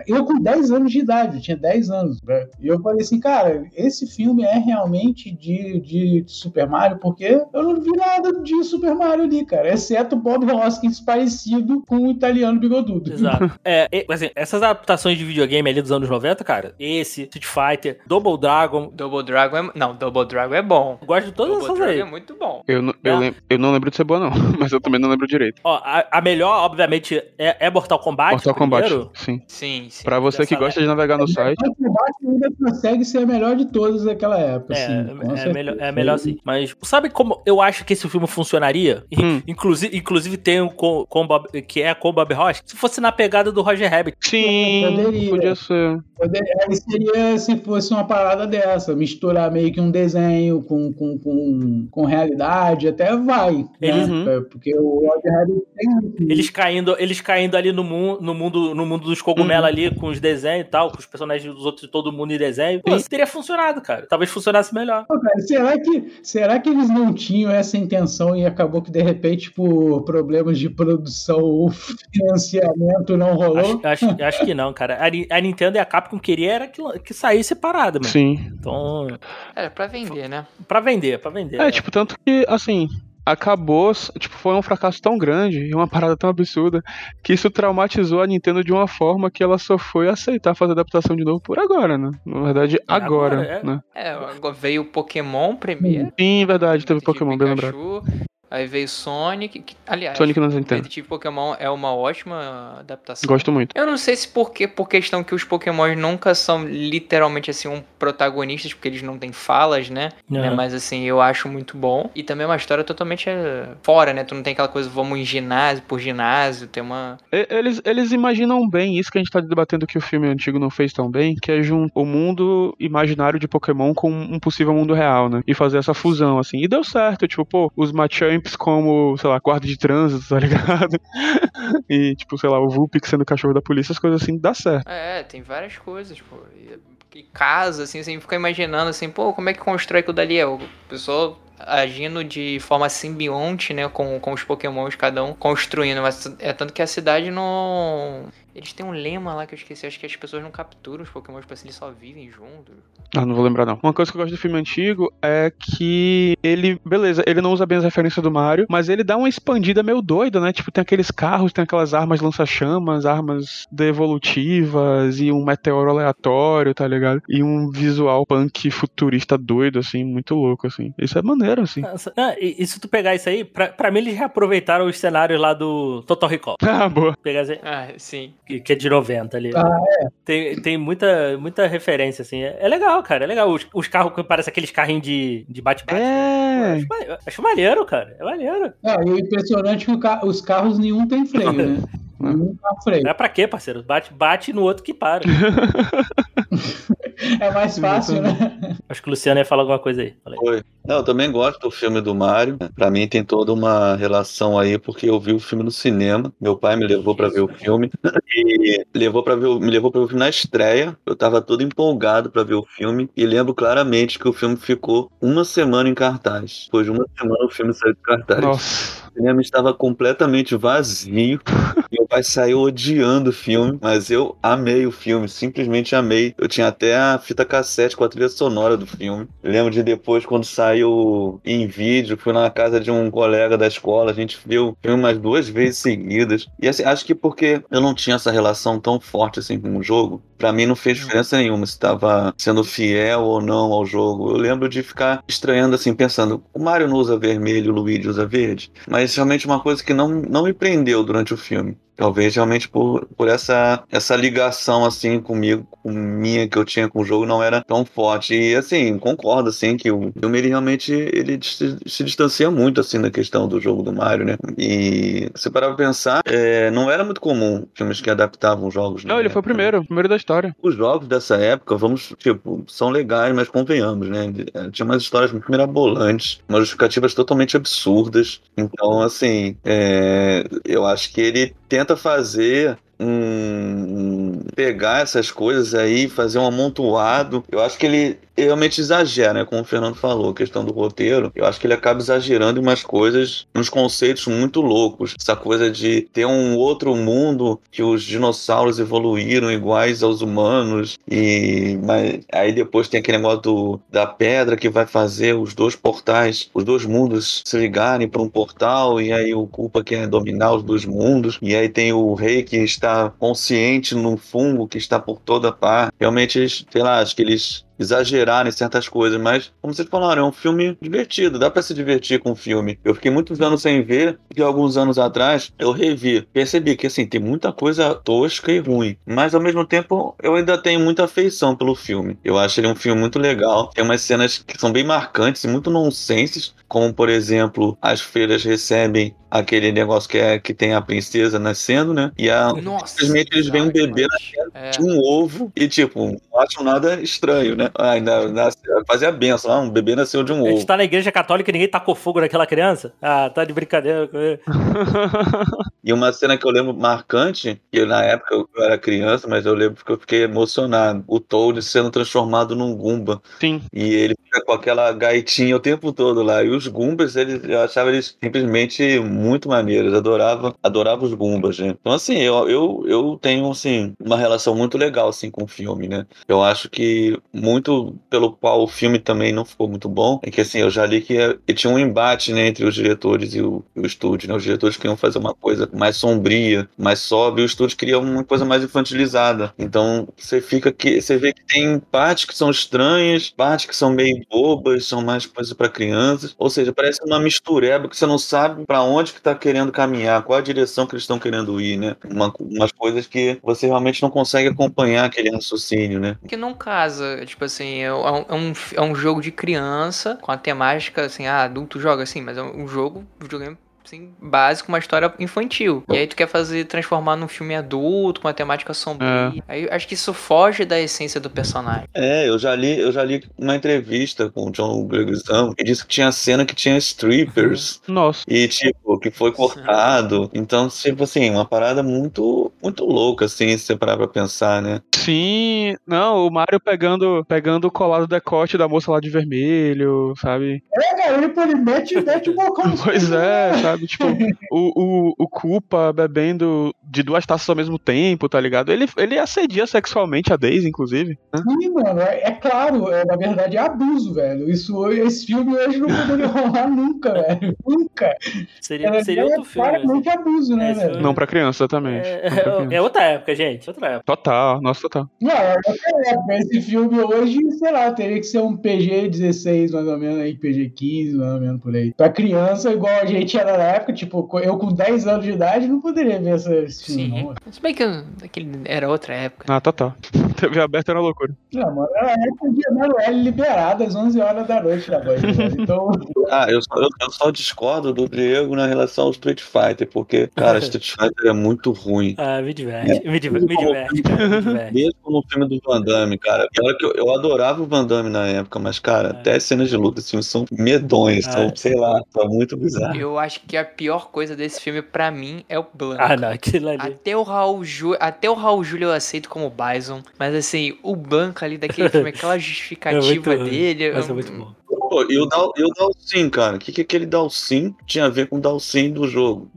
eu com 10 anos de idade, eu tinha 10 anos, né? E eu falei assim, cara, esse filme é realmente de, de Super Mario, porque eu não vi nada de Super Mario ali, cara, exceto Bob Hoskins parecido com o italiano bigodudo. Exato. É, assim, essas adaptações de videogame ali dos anos 90, cara, esse, Street Fighter, Double Dragon, Double Dragon é. Não, Double Dragon é bom. eu gosto de todas Double essas Dragon aí. é muito bom. Eu, não- eu, É. lem- eu não lembro de ser boa, não, mas eu também não lembro direito. Ó, a, a melhor, obviamente, é, é Mortal Kombat. Mortal Kombat, primeiro. sim. Sim, sim. Pra você que Dessa gosta de navegar no site, Mas o combate ainda consegue ser a melhor de todas daquela época, É, assim, é, certeza. melhor, é melhor sim. Mas sabe como eu acho que esse filme funcionaria? Hum. Inclusive, inclusive tem um com, com Bob- que é com o Bob Ross. Se fosse na pegada do Roger Rabbit. sim, Poderia. podia ser. Poder- Aí seria se fosse uma parada dessa, misturar meio que um desenho com, com, com, com realidade, até vai. Eles- né? É, Porque o Roger tem isso. Eles caindo, eles caindo ali no, mu no, mundo, no mundo dos cogumelos Uhum. ali, com os desenhos e tal, com os personagens dos outros, todo mundo em desenho. Pô, teria funcionado, cara. Talvez funcionasse melhor. Pô, cara, será, que, será que eles não tinham essa intenção e acabou que de repente, por problemas de produção ou financiamento, não rolou? Acho, acho, acho que não, cara. A, a Nintendo e a Capcom queria era que, que saísse parada, mano. Sim. Então, Era pra vender, né? pra vender, pra vender. É, tipo, tanto que, assim, acabou, tipo, foi um fracasso tão grande e uma parada tão absurda que isso traumatizou a Nintendo de uma forma que ela só foi aceitar fazer adaptação de novo por agora, né? Na verdade, agora, agora, é. né? É, agora veio o Pokémon primeiro. Sim, verdade, teve Pokémon, bem lembrado. Aí veio Sonic. que- aliás, Sonic não Nintendo. Detetive Pokémon é uma ótima adaptação. Gosto muito. Eu não sei se porque, por questão que os Pokémons nunca são literalmente assim um protagonistas, porque eles não têm falas, né? Não. Né, Mas assim, eu acho muito bom. E também é uma história totalmente eh, fora, né? Tu não tem aquela coisa, vamos em ginásio por ginásio, tem uma. Eles, eles imaginam bem isso que a gente tá debatendo que o filme antigo não fez tão bem, que é juntar o mundo imaginário de Pokémon com um possível mundo real, né? E fazer essa fusão, assim. E deu certo, tipo, pô, os Machamps como, sei lá, guarda de trânsito, tá ligado? e, tipo, sei lá, o Vulpix sendo cachorro da polícia, as coisas assim, dá certo. É, tem várias coisas, pô. E, e casa, assim, assim, fica imaginando assim, pô, como é que constrói aquilo dali? É o pessoal agindo de forma simbionte, né, com, com os pokémons, cada um construindo, mas é tanto que a cidade não... Eles têm um lema lá que eu esqueci, acho que as pessoas não capturam os pokémons, parece que eles só vivem juntos. Ah, não vou lembrar não. Uma coisa que eu gosto do filme antigo é que ele, beleza, ele não usa bem as referências do Mario, mas ele dá uma expandida meio doida, né? Tipo, tem aqueles carros, tem aquelas armas lança-chamas, armas devolutivas e um meteoro aleatório, tá ligado? E um visual punk futurista doido, assim, muito louco, assim. Isso é maneiro, assim. Nossa, ah, e, e se tu pegar isso aí, pra, pra mim eles reaproveitaram os cenários lá do Total Recall. Ah, boa. Pegar esse- Ah, sim. que, que é de 90 ali. Ah, Tem, tem muita, muita referência, assim. É, é legal, cara. É legal. Os, os carros que parecem aqueles carrinhos de, de bate-bate. É. Acho, acho maneiro, cara. É maneiro. Ah, e o impressionante é que ca- os carros nenhum tem freio, né? Nenhum carro freio. Não é pra quê, parceiro? Bate, bate no outro que para. É mais fácil, né? Acho que o Luciano ia falar alguma coisa aí. Foi. Não, eu também gosto do filme do Mario. Pra mim tem toda uma relação aí, porque eu vi o filme no cinema. Meu pai me levou pra ver o filme e levou para ver, me levou para ver o filme na estreia. Eu tava todo empolgado pra ver o filme e lembro claramente que o filme ficou uma semana em cartaz. Depois de uma semana o filme saiu de cartaz. Nossa. O cinema estava completamente vazio. Meu pai saiu odiando o filme, mas eu amei o filme, simplesmente amei. Eu tinha até a fita cassete com a trilha sonora do filme. Eu lembro de depois, quando saiu em vídeo, fui na casa de um colega da escola, a gente viu o filme umas duas vezes seguidas. E assim, acho que porque eu não tinha essa relação tão forte assim com o jogo, pra mim não fez diferença nenhuma se estava sendo fiel ou não ao jogo. Eu lembro de ficar estranhando assim, pensando, o Mario não usa vermelho, o Luigi usa verde. Mas realmente uma coisa que não, não me prendeu durante o filme. Talvez realmente por, por essa, essa ligação assim comigo, com minha que eu tinha com o jogo não era tão forte. E assim, concordo assim que o filme ele realmente ele se, se distancia muito assim da questão do jogo do Mario, né? E se parar pra pensar, é, não era muito comum filmes que adaptavam jogos. Não, né? ele foi o primeiro, o primeiro da história. Os jogos dessa época, vamos, tipo, são legais, mas convenhamos, né? Tinha umas histórias muito mirabolantes, umas justificativas totalmente absurdas. Então, assim, é, eu acho que ele tenta fazer um pegar essas coisas aí, fazer um amontoado. Eu acho que ele realmente exagera, né? Como o Fernando falou, a questão do roteiro. Eu acho que ele acaba exagerando em umas coisas, uns conceitos muito loucos. Essa coisa de ter um outro mundo que os dinossauros evoluíram iguais aos humanos e mas aí depois tem aquele negócio do, da pedra que vai fazer os dois portais, os dois mundos se ligarem para um portal e aí o culpa quer dominar os dois mundos e aí tem o rei que está consciente no fungo que está por toda parte. Realmente, sei lá, acho que eles exageraram em certas coisas, mas, como vocês falaram, é um filme divertido, dá para se divertir com o filme. Eu fiquei muitos anos sem ver, e alguns anos atrás eu revi. Percebi que, assim, tem muita coisa tosca e ruim, mas ao mesmo tempo eu ainda tenho muita afeição pelo filme. Eu acho ele um filme muito legal, tem umas cenas que são bem marcantes e muito nonsenses, como, por exemplo, as freiras recebem aquele negócio que, é, que tem a princesa nascendo, né? E a, Nossa, simplesmente eles veem um bebê É. de um ovo e, tipo, não acham nada estranho, né? Ainda nasce, fazer a benção, ah, um bebê nasceu de um A gente ovo. tá na igreja católica e ninguém tacou fogo naquela criança? Ah, tá de brincadeira com ele. E uma cena que eu lembro marcante, que na época eu eu era criança, mas eu lembro que eu fiquei emocionado. O Toad sendo transformado num Goomba. Sim. E ele fica com aquela gaitinha o tempo todo lá. E os Goombas, eles, eu achava eles simplesmente muito maneiros. Adorava, adorava os Goombas, né? Então, assim, eu, eu, eu tenho, assim, uma relação muito legal, assim, com o filme, né? Eu acho que muito pelo qual o filme também não ficou muito bom é que, assim, eu já li que, que tinha um embate, né, entre os diretores e o, e o estúdio, né? Os diretores queriam fazer uma coisa mais sombria, mais sóbria, e o estúdio queria uma coisa mais infantilizada. Então, você fica que você vê que tem partes que são estranhas, partes que são meio bobas, são mais coisas para crianças. Ou seja, parece uma mistureba que você não sabe para onde que tá querendo caminhar, qual a direção que eles estão querendo ir, né? Uma, umas coisas que você realmente não consegue acompanhar aquele raciocínio, né? Que não casa, tipo assim, é um, é um, é um jogo de criança com a temática, assim, ah, adulto joga assim, mas é um jogo, videogame assim, básico, uma história infantil. E aí tu quer fazer, transformar num filme adulto, com uma temática sombria. Aí eu acho que isso foge da essência do personagem. É, eu já li, eu já li uma entrevista com o John Gregory que disse que tinha cena que tinha strippers. Nossa. E, tipo, que foi cortado. Então, tipo assim, uma parada muito, muito louca, assim, se você parar pra pensar, né? Sim, não, o Mario pegando, pegando o colar do decote da moça lá de vermelho, sabe? É, cara, ele, pô, ele mete, mete o bocão Pois é, sabe? Tipo, o, o, o Koopa bebendo de duas taças ao mesmo tempo, tá ligado? Ele, ele assedia sexualmente a Daisy, inclusive. né? Sim, mano, é, é claro, é, na verdade é abuso, velho. Isso, esse filme hoje não poderia rolar nunca, velho. Nunca. Seria, seria outro filme. claramente abuso, né, É, velho? Não pra criança, exatamente. É, é, criança. é outra época, gente. Outra época. Total, nossa, total. Não, é outra época. esse filme hoje, sei lá, teria que ser um PG-16, mais ou menos, aí, PG-15, mais ou menos, por aí. Pra criança, igual a gente era na época, tipo, eu com 10 anos de idade não poderia ver esse filme, Sim. não. Se bem que aquele era outra época. Ah, total. TV aberta era loucura. Não, mano, era a época de Emanuele liberado às 11 horas da noite da noite, velho. Então, Ah, eu só, eu, eu só discordo do Diego na relação ao Street Fighter, porque, cara, Street Fighter é muito ruim. Ah, me diverte. Me, diver- me diverte, cara. Me diverte. Mesmo no filme do Van Damme, cara. Olha que eu, eu adorava o Van Damme na época, mas, cara, até as cenas de luta assim, são medonhas, são, É. sei lá, são muito bizarras. Eu acho que a pior coisa desse filme, pra mim, é o Blanco. Ah, não, aquilo ali. Até o Raul Ju... até o Raul Júlio eu aceito como Bison, mas assim, o Blanco ali daquele filme, aquela É justificativa muito ruim, dele. Mas é eu- muito bom. Pô, e o, Dal, e o Dalsin, cara? O que, que aquele Dalsin tinha a ver com o Dalsin do jogo?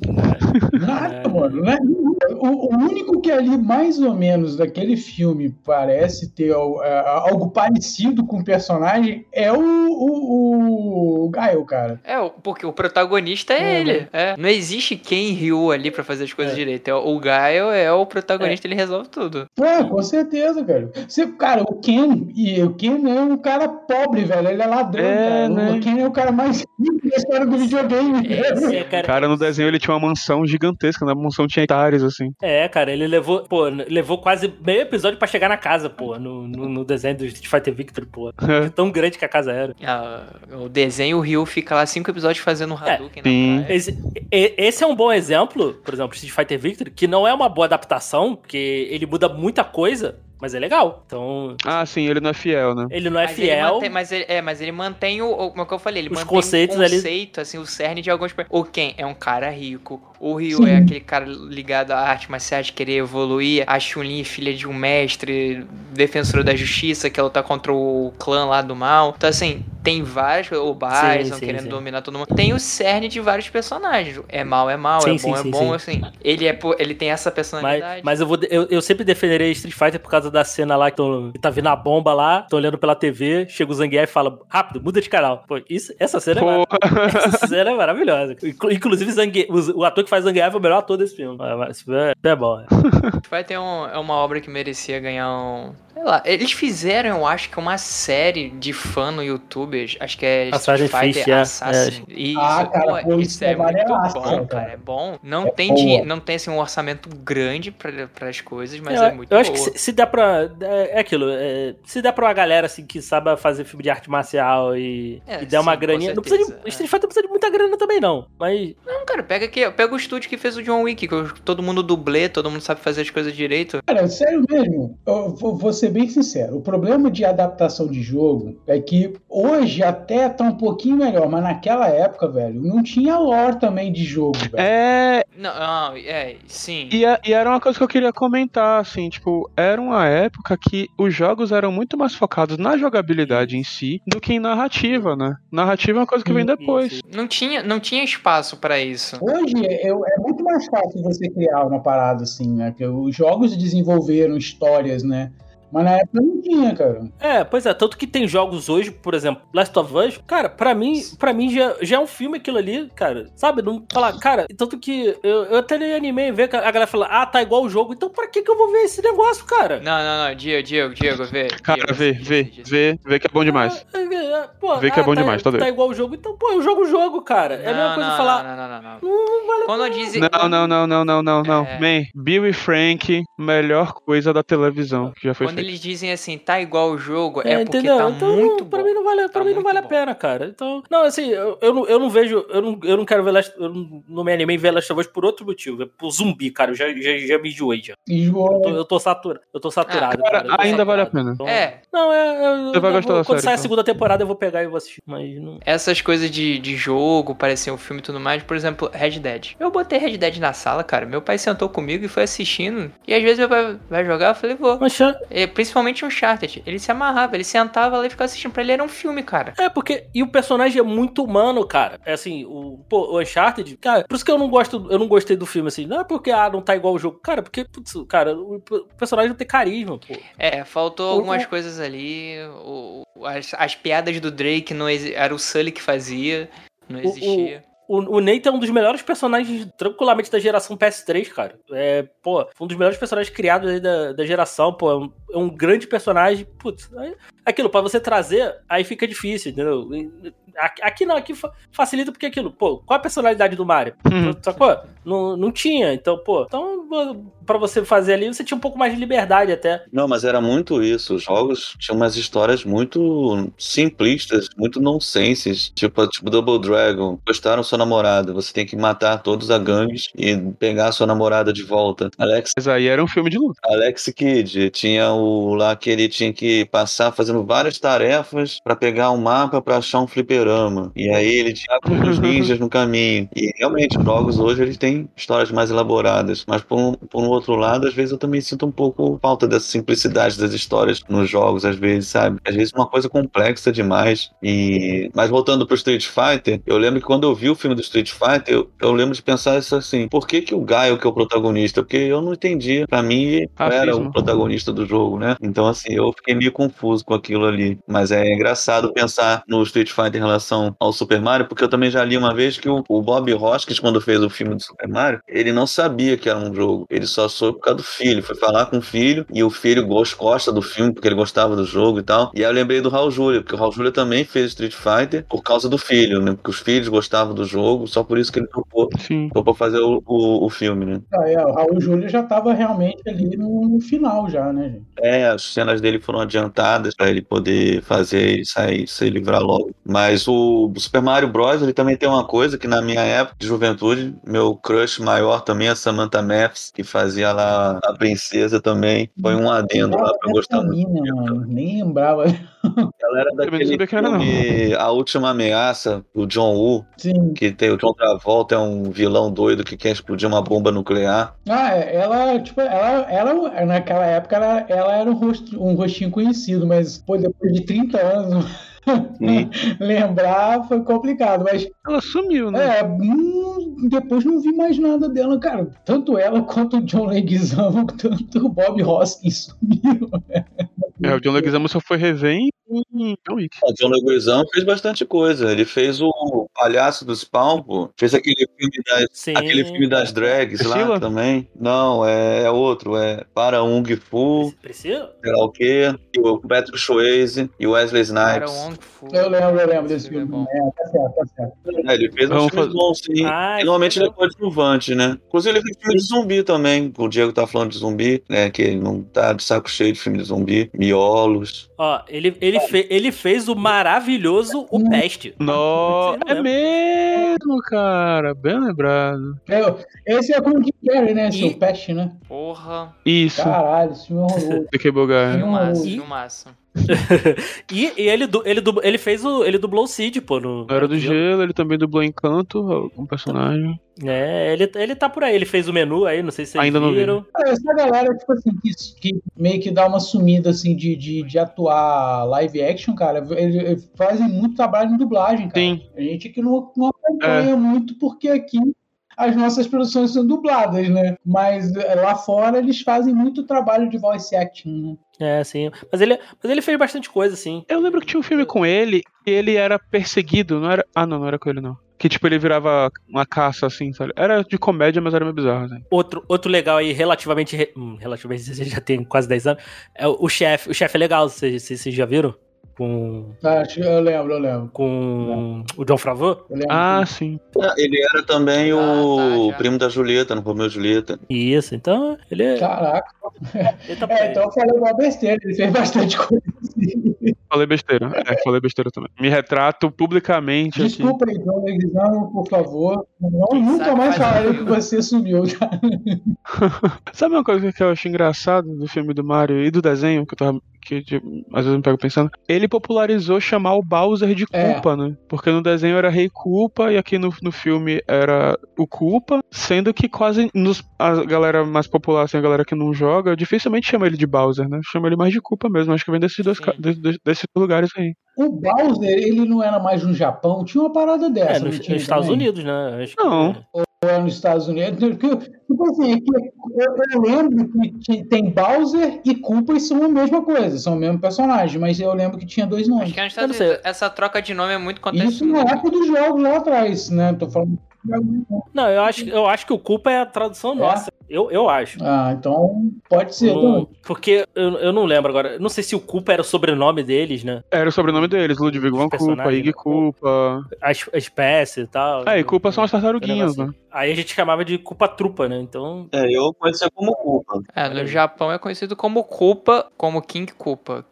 Nada, É. mano, né? O, o único que ali, mais ou menos, daquele filme parece ter é, algo parecido com o personagem é o, o, o Gaio, cara. É, o- porque o protagonista é É, ele. É. Não existe quem Ryu ali pra fazer as coisas É. direito. É, o Gaio é o protagonista, ele resolve tudo. Pô, com certeza, cara. Você, cara, o Ken, e o Ken é um cara pobre, velho. Ele é ladrão, É, cara. né? O Ken é o cara mais rico da história do videogame. É, velho. É, cara, Cara, no desenho ele tinha uma mansão gigantesca, na mansão tinha hectares, assim. É, cara, ele levou, pô, levou quase meio episódio pra chegar na casa, pô, no, no, no desenho do Street Fighter Victory, pô. De tão grande que a casa era. Ah, o desenho, o Ryu fica lá cinco episódios fazendo um Hadouken sim. na. Esse, esse é um bom exemplo, por exemplo, Street Fighter Victory, que não é uma boa adaptação, porque ele muda muita coisa, mas é legal. Então, Ah, sim, ele não é fiel, né? ele não é Mas ele fiel. mantém- mas, ele, é, mas ele mantém o, o- como é que eu falei, ele Os mantém conceitos o ali. conceito, assim, o cerne de alguns. O Ken é um cara rico, o Ryu Sim. é aquele cara ligado à arte marcial de querer evoluir, a Chun-Li, filha de um mestre, defensora da justiça, que ela tá contra o clã lá do mal. Então, assim, tem vários, o Bison sim, querendo sim. dominar todo mundo. Tem o cerne de vários personagens. É mal, é mal, Sim, é sim, bom, é bom, sim. assim. Ele, é, ele tem essa Mas, personalidade. mas eu, vou, eu, eu sempre defenderei Street Fighter por causa da cena lá que, tão- que tá vindo a bomba lá, tô olhando pela TV, chega o Zangief e fala, rápido, muda de canal. Pô, isso, essa cena é Pô, maravilhosa. Essa cena é maravilhosa. Inclu- Inclusive, Zangie- o, o ator que faz Zangief é o melhor ator desse filme. É, Esse filme é, é bom. é. Vai ter um, é uma obra que merecia ganhar um. Sei lá, eles fizeram, eu acho que uma série de fã no YouTube, acho que é Assassin's Street Fighter é, Assassin. Isso, Ah, cara, pô, isso isso é é muito bom, cara. cara, é bom. Não É tem dinhe- não tem assim um orçamento grande para as coisas, mas eu, é muito eu acho boa. que se, se der pra. É, é aquilo. é, se der pra uma galera assim que sabe fazer filme de arte marcial e, É, e der uma sim, com graninha. Não precisa de, é. Street Fighter não precisa de muita grana também, não. Mas. Não, cara, pega aqui, pega o estúdio que fez o John Wick, que todo mundo dublê, todo mundo sabe fazer as coisas direito. Cara, sério mesmo, vou ser bem sincero. O problema de adaptação de jogo é que hoje até tá um pouquinho melhor, mas naquela época, velho, não tinha lore também de jogo, velho. é. Não, não, é, sim. E, a- e era uma coisa que eu queria comentar, assim, tipo, era uma época que os jogos eram muito mais focados na jogabilidade em si do que em narrativa, né? Narrativa é uma coisa que vem depois. Não tinha, não tinha espaço pra isso. Hoje é, é muito mais fácil você criar uma parada assim, né? Porque os jogos desenvolveram histórias, né? Mas na época não tinha, cara. É, pois é, tanto que tem jogos hoje, por exemplo, Last of Us, cara, pra mim, pra mim já, já é um filme aquilo ali, cara. Sabe? Não falar, cara, tanto que eu, eu até nem animei ver que a galera fala, ah, tá igual o jogo, então pra que que eu vou ver esse negócio, cara? Não, não, não, Diego, Diego, Diego, vê. Cara, Diego, vê, vê, vê, vê que é bom demais. Ah, é, é, pô, Vê que é bom tá, demais, tá Tá doido. igual o jogo, então, pô, eu jogo o jogo, cara. É a mesma coisa não, falar. Não, não, não, não. Não, vale Quando dizem. Não, não, não, não, não, não, não. É. Man, Bill e Frank, melhor coisa da televisão que já foi feita. Eles dizem assim, tá igual o jogo, é, É, porque entendeu? tá então, muito pra bom. mim não vale, pra Tá mim não vale a bom. pena, cara. Então, não, assim, eu, eu, não, eu não vejo, eu não, eu não quero ver Last, eu não, não me animei em ver Last of Us por outro motivo, é por zumbi, cara, eu já, já, já me enjoei já. E Eu tô, eu tô saturado, eu tô saturado, Ah, cara. eu tô ainda vale a saturado. pena. Então, É, Não, é, eu, Você vai gostar vou- quando série, sair a então. segunda temporada eu vou pegar e vou assistir, mas não... essas coisas de, de jogo, parecer um filme e tudo mais, por exemplo, Red Dead. Eu botei Red Dead na sala, cara. Meu pai sentou comigo e foi assistindo. E às vezes meu pai vai jogar, eu falei, vou. Mas E, principalmente Uncharted. Ele se amarrava, ele sentava lá e ficava assistindo. Pra ele era um filme, cara. É, porque. E o personagem é muito humano, cara. É assim, o, pô, o Uncharted. Cara, por isso que eu não gosto. Eu não gostei do filme, assim. Não é porque, ah, não tá igual o jogo. Cara, porque, putz, cara, o, personagem não tem carisma, pô. É, faltou O- algumas o- coisas ali. o- as, as piadas do Drake não era o Sully que fazia. Não existia. O, o Nathan é um dos melhores personagens, tranquilamente, da geração PS3, cara. É, pô, um dos melhores personagens criados aí da, da geração, pô. É um, é um grande personagem. Putz, aí- aquilo, pra você trazer, aí fica difícil, entendeu? Aqui, não, aqui fa- facilita porque aquilo, pô, qual a personalidade do Mario? Uhum. Sacou? Não, não tinha, então, pô. Então, pra você fazer ali, você tinha um pouco mais de liberdade até. Não, mas era muito isso. Os jogos tinham umas histórias muito simplistas, muito nonsenses. Tipo, tipo Double Dragon. Gostaram sua namorada. Você tem que matar todos a gangues e pegar a sua namorada de volta. Alex, Mas aí era um filme de luta. Alex Kidd tinha o lá que ele tinha que passar fazendo várias tarefas pra pegar um mapa pra achar um fliperama. E aí ele tinha os ninjas no caminho. E realmente, os jogos hoje eles têm histórias mais elaboradas. Mas por um, por um outro lado, às vezes eu também sinto um pouco falta dessa simplicidade das histórias nos jogos, às vezes, sabe? Às vezes é uma coisa complexa demais. E mas voltando pro Street Fighter, eu lembro que quando eu vi o filme do Street Fighter, eu, eu lembro de pensar isso assim: por que, que o Gaio que é o protagonista? Porque eu não entendia. Pra mim, não era o Racismo. protagonista do jogo. né? Então, assim, eu fiquei meio confuso com aquilo ali. Mas é engraçado pensar no Street Fighter relação ao Super Mario, porque eu também já li uma vez que o, o Bob Hoskins, quando fez o filme do Super Mario, ele não sabia que era um jogo. Ele só soube por causa do filho. Foi falar com o filho e o filho gost- gosta do filme porque ele gostava do jogo e tal. E aí eu lembrei do Raul Júlia, porque o Raul Júlia também fez Street Fighter por causa do filho, né? Porque os filhos gostavam do jogo, só por isso que ele topou, Sim. topou fazer o, o, o filme, né? Ah, é, o Raul Júlia já estava realmente ali no, no final já, né, gente? É, as cenas dele foram adiantadas para ele poder fazer e sair, se livrar logo. Mas o Super Mario Bros. ele também tem uma coisa que na minha época de juventude, meu crush maior também é a Samantha Mathis, que fazia lá a princesa também. Foi um adendo lá pra eu gostar muito. Mina, mano, nem lembrava. Ela era daquele filme A Última Ameaça, do John Woo, Sim. que tem o John Travolta, é um vilão doido que quer explodir uma bomba nuclear. Ah, é, ela, tipo, ela, ela naquela época, ela, ela era um, rosto, um rostinho conhecido, mas pô, depois de 30 anos. lembrar foi complicado. Mas Ela sumiu, né? é, hum, depois não vi mais nada dela, cara. Tanto ela quanto o John Leguizamo, tanto o Bob Hoskins sumiram. É, o John Leguizamo só foi rever John Wick. O John Leguizamo fez bastante coisa. Ele fez o Palhaço do Spawn, pô. Fez aquele filme das, Sim. aquele filme das drags lá Priscila? também. Não, é, é outro. É Para Ung Fu, Precisa? sei lá o quê. E o Patrick Swayze e o Wesley Snipes. Wong Fu. Eu lembro, eu lembro desse Esse filme filme. é bom. É, tá certo, tá certo. É, ele fez filmes fazer- bons, sim. Ah, E normalmente ele é coadjuvante, né? Inclusive ele fez filme de zumbi também. O Diego tá falando de zumbi, né? Que ele não tá de saco cheio de filme de zumbi. Miolos. Ó, ele, ele, fe- ele fez o maravilhoso O Peste. Não é mesmo, cara. Bem lembrado. É, Esse é com o Jim Carrey, né? E- Seu Pest, né? Porra. Isso. Caralho, esse filme é horroroso. The Cable Guy. Filmaço, filmaço. E, e ele, ele, ele fez o. Ele dublou o Cid, pô. No, Era do Gelo, ele também dublou Encanto, um personagem. É, ele, ele tá por aí. Ele fez o menu aí, não sei se vocês Ainda não vi. viram. Cara, Essa galera, tipo assim, que, que meio que dá uma sumida, assim, de, de, de atuar live action, cara, eles, eles fazem muito trabalho em dublagem, cara. Sim. A gente que não, não acompanha muito, porque aqui as nossas produções são dubladas, né? Mas eh, lá fora eles fazem muito trabalho de voice acting, né? É, sim. Mas ele, mas ele fez bastante coisa, assim. Eu lembro que tinha um filme com ele e ele era perseguido, não era. Ah, não, não era com ele, não. Que tipo, ele virava uma caça, assim, sabe? Era de comédia, mas era meio bizarro, assim. Outro, outro legal aí, relativamente. re- hum, relativamente, você já tem quase 10 anos. É o chefe. O chefe é legal, vocês vocês já viram? Com, Acho- Eu lembro, eu lembro. com o John Favreau? Eu Ah, sim. Ah, Ele era também Ah, o tá, primo da Julieta, no Romeu e Julieta. Isso, então ele, é- Caraca. ele tá É, aí. então eu falei uma besteira, ele fez bastante coisa. assim. Falei besteira. É, falei besteira também. Me retrato publicamente aqui. Desculpa aí, John Leguizamo, por favor. Não, nunca mais falarei que você sumiu, cara. Sabe uma coisa que eu acho engraçado do filme do Mario e do desenho, que eu tava. Que de- às vezes eu me pego pensando? Ele popularizou chamar o Bowser de É. Culpa, né? Porque no desenho era Rei Culpa e aqui no, no filme era o Culpa, sendo que quase nos, a galera mais popular, assim, a galera que não joga, dificilmente chama ele de Bowser, né? Chama ele mais de Culpa mesmo. Acho que vem desses dois, desses lugares aí. O Bowser, ele não era mais no Japão? Tinha uma parada dessa, É, nos, tinha nos Estados? Unidos, né? Acho que- Não. Ou é nos Estados Unidos? Porque, tipo assim, é que eu, eu lembro que tem Bowser e Koopas são a mesma coisa, são o mesmo personagem, mas eu lembro que tinha dois Acho nomes. que é nos Estados. Unidos. Essa troca de nome é muito acontece Isso na época dos jogos lá atrás, né? Tô falando. Não, eu acho, eu acho que o culpa é a tradução nossa. Eu, eu acho. Ah, então pode ser. No- também. porque eu, eu não lembro agora. Não sei se o culpa era o sobrenome deles, né? Era o sobrenome deles, Ludwig von Culpa, Ig né? Culpa. A, es- a espécie e tal. É, e Culpa são as tartaruguinhas, né? assim. Aí a gente chamava de culpa trupa, né? Então. É, eu conhecia como culpa. É, no. Japão é conhecido como Koopa, como King.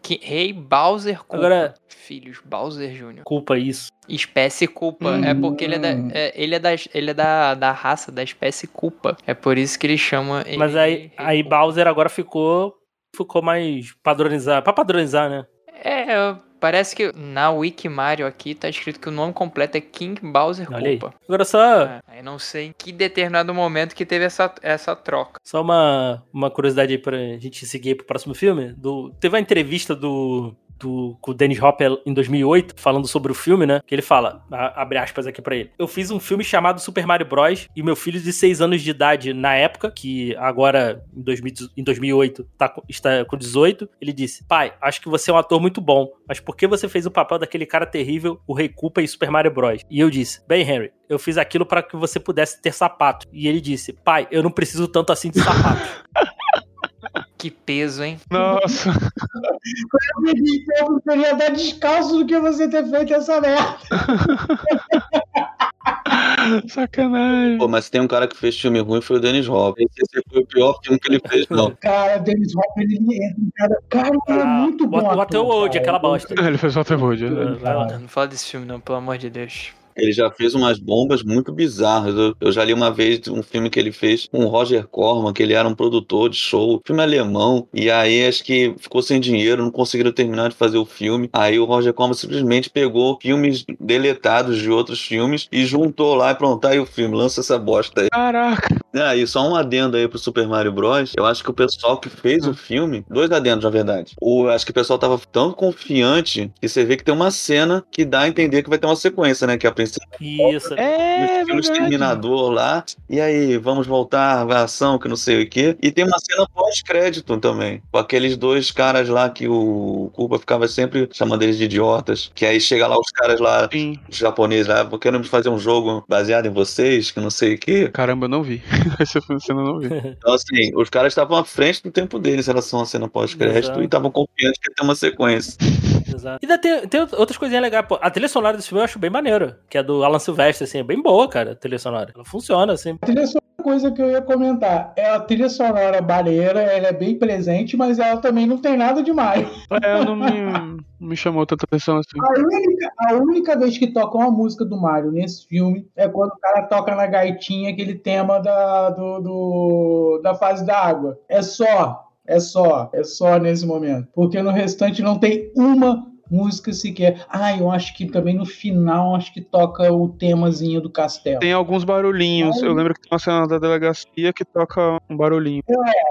Ki- Rei Bowser Koopa. Agora- Filhos, Bowser Jr. Culpa isso. Espécie Koopa. É porque ele é, da, Hum. é, ele é, da, ele é da, da raça, da espécie Koopa. É por isso que ele chama Mas aí, aí. Bowser agora ficou. Ficou mais padronizado. Pra padronizar, né? É, parece que na Wiki Mario aqui tá escrito que o nome completo é King Bowser Olha aí. Koopa. Agora só, É, aí não sei em que determinado momento que teve essa, essa troca. só uma, uma curiosidade aí pra gente seguir pro próximo filme. Do, teve uma entrevista do, do, com o Dennis Hopper em 2008, falando sobre o filme, né? Que ele fala, a- abre aspas aqui pra ele. Eu fiz um filme chamado Super Mario Bros. e meu filho de 6 anos de idade na época, que agora em, 2000 em 2008 tá, está com 18, ele disse: Pai, acho que você é um ator muito bom, mas por que você fez o papel daquele cara terrível, o Rei Koopa em Super Mario Bros? E eu disse: Bem, Henry, eu fiz aquilo para que você pudesse ter sapato. E ele disse: Pai, eu não preciso tanto assim de sapato. Que peso, hein? Nossa, eu preferia dar descalço do que você ter feito essa merda. sacanagem. Pô, mas se tem um cara que fez filme ruim foi o Dennis Hopper. Esse foi o pior filme que ele fez, não. Cara, Dennis Hopper, ele entra em cada. Cara, ele é Ah, muito bom. o cara. aquela bosta. Ele fez Waterworld, é Vai verdade. lá. Não fala desse filme, não, pelo amor de Deus. Ele já fez umas bombas muito bizarras. Eu, eu já li uma vez um filme que ele fez com o Roger Corman, que ele era um produtor de show, filme alemão, e aí acho que ficou sem dinheiro, não conseguiram terminar de fazer o filme. Aí o Roger Corman simplesmente pegou filmes deletados de outros filmes e juntou lá e pronto, tá aí o filme, lança essa bosta aí. Caraca. Ah, e só um adendo aí pro Super Mario Bros. Eu acho que o pessoal que fez o filme, dois adendos na verdade. O, acho que o pessoal tava tão confiante que você vê que tem uma cena que dá a entender que vai ter uma sequência, né? Que a princesa Isso. É, no exterminador lá. E aí, vamos voltar à ação, que não sei o quê. E tem uma cena pós-crédito também. Com aqueles dois caras lá que o Cuba ficava sempre chamando eles de idiotas. Que aí chega lá os caras lá, Sim. os japoneses lá, queremos fazer um jogo baseado em vocês, que não sei o quê. Caramba, eu não vi. Essa cena eu não vi. Então, assim, os caras estavam à frente do tempo deles em relação à cena pós-crédito e estavam confiantes que ia ter uma sequência. Exato. E ainda tem, tem outras coisinhas legais. Pô, a trilha sonora desse filme eu acho bem maneiro. Que é do Alan Silvestre, assim. É bem boa, cara, a trilha sonora. Ela funciona, assim. A trilha sonora é uma coisa que eu ia comentar. É a trilha sonora baleira, ela é bem presente, mas ela também não tem nada de Mario. É, não me, não me chamou tanta atenção assim. A única, a única vez que toca uma música do Mario nesse filme é quando o cara toca na gaitinha aquele tema da, do, do- da fase da água. É só, é só, é só nesse momento. Porque no restante não tem uma música sequer. Ah, eu acho que também no final acho que toca o temazinho do castelo. Tem alguns barulhinhos. Eu lembro que tem uma cena da delegacia que toca um barulhinho.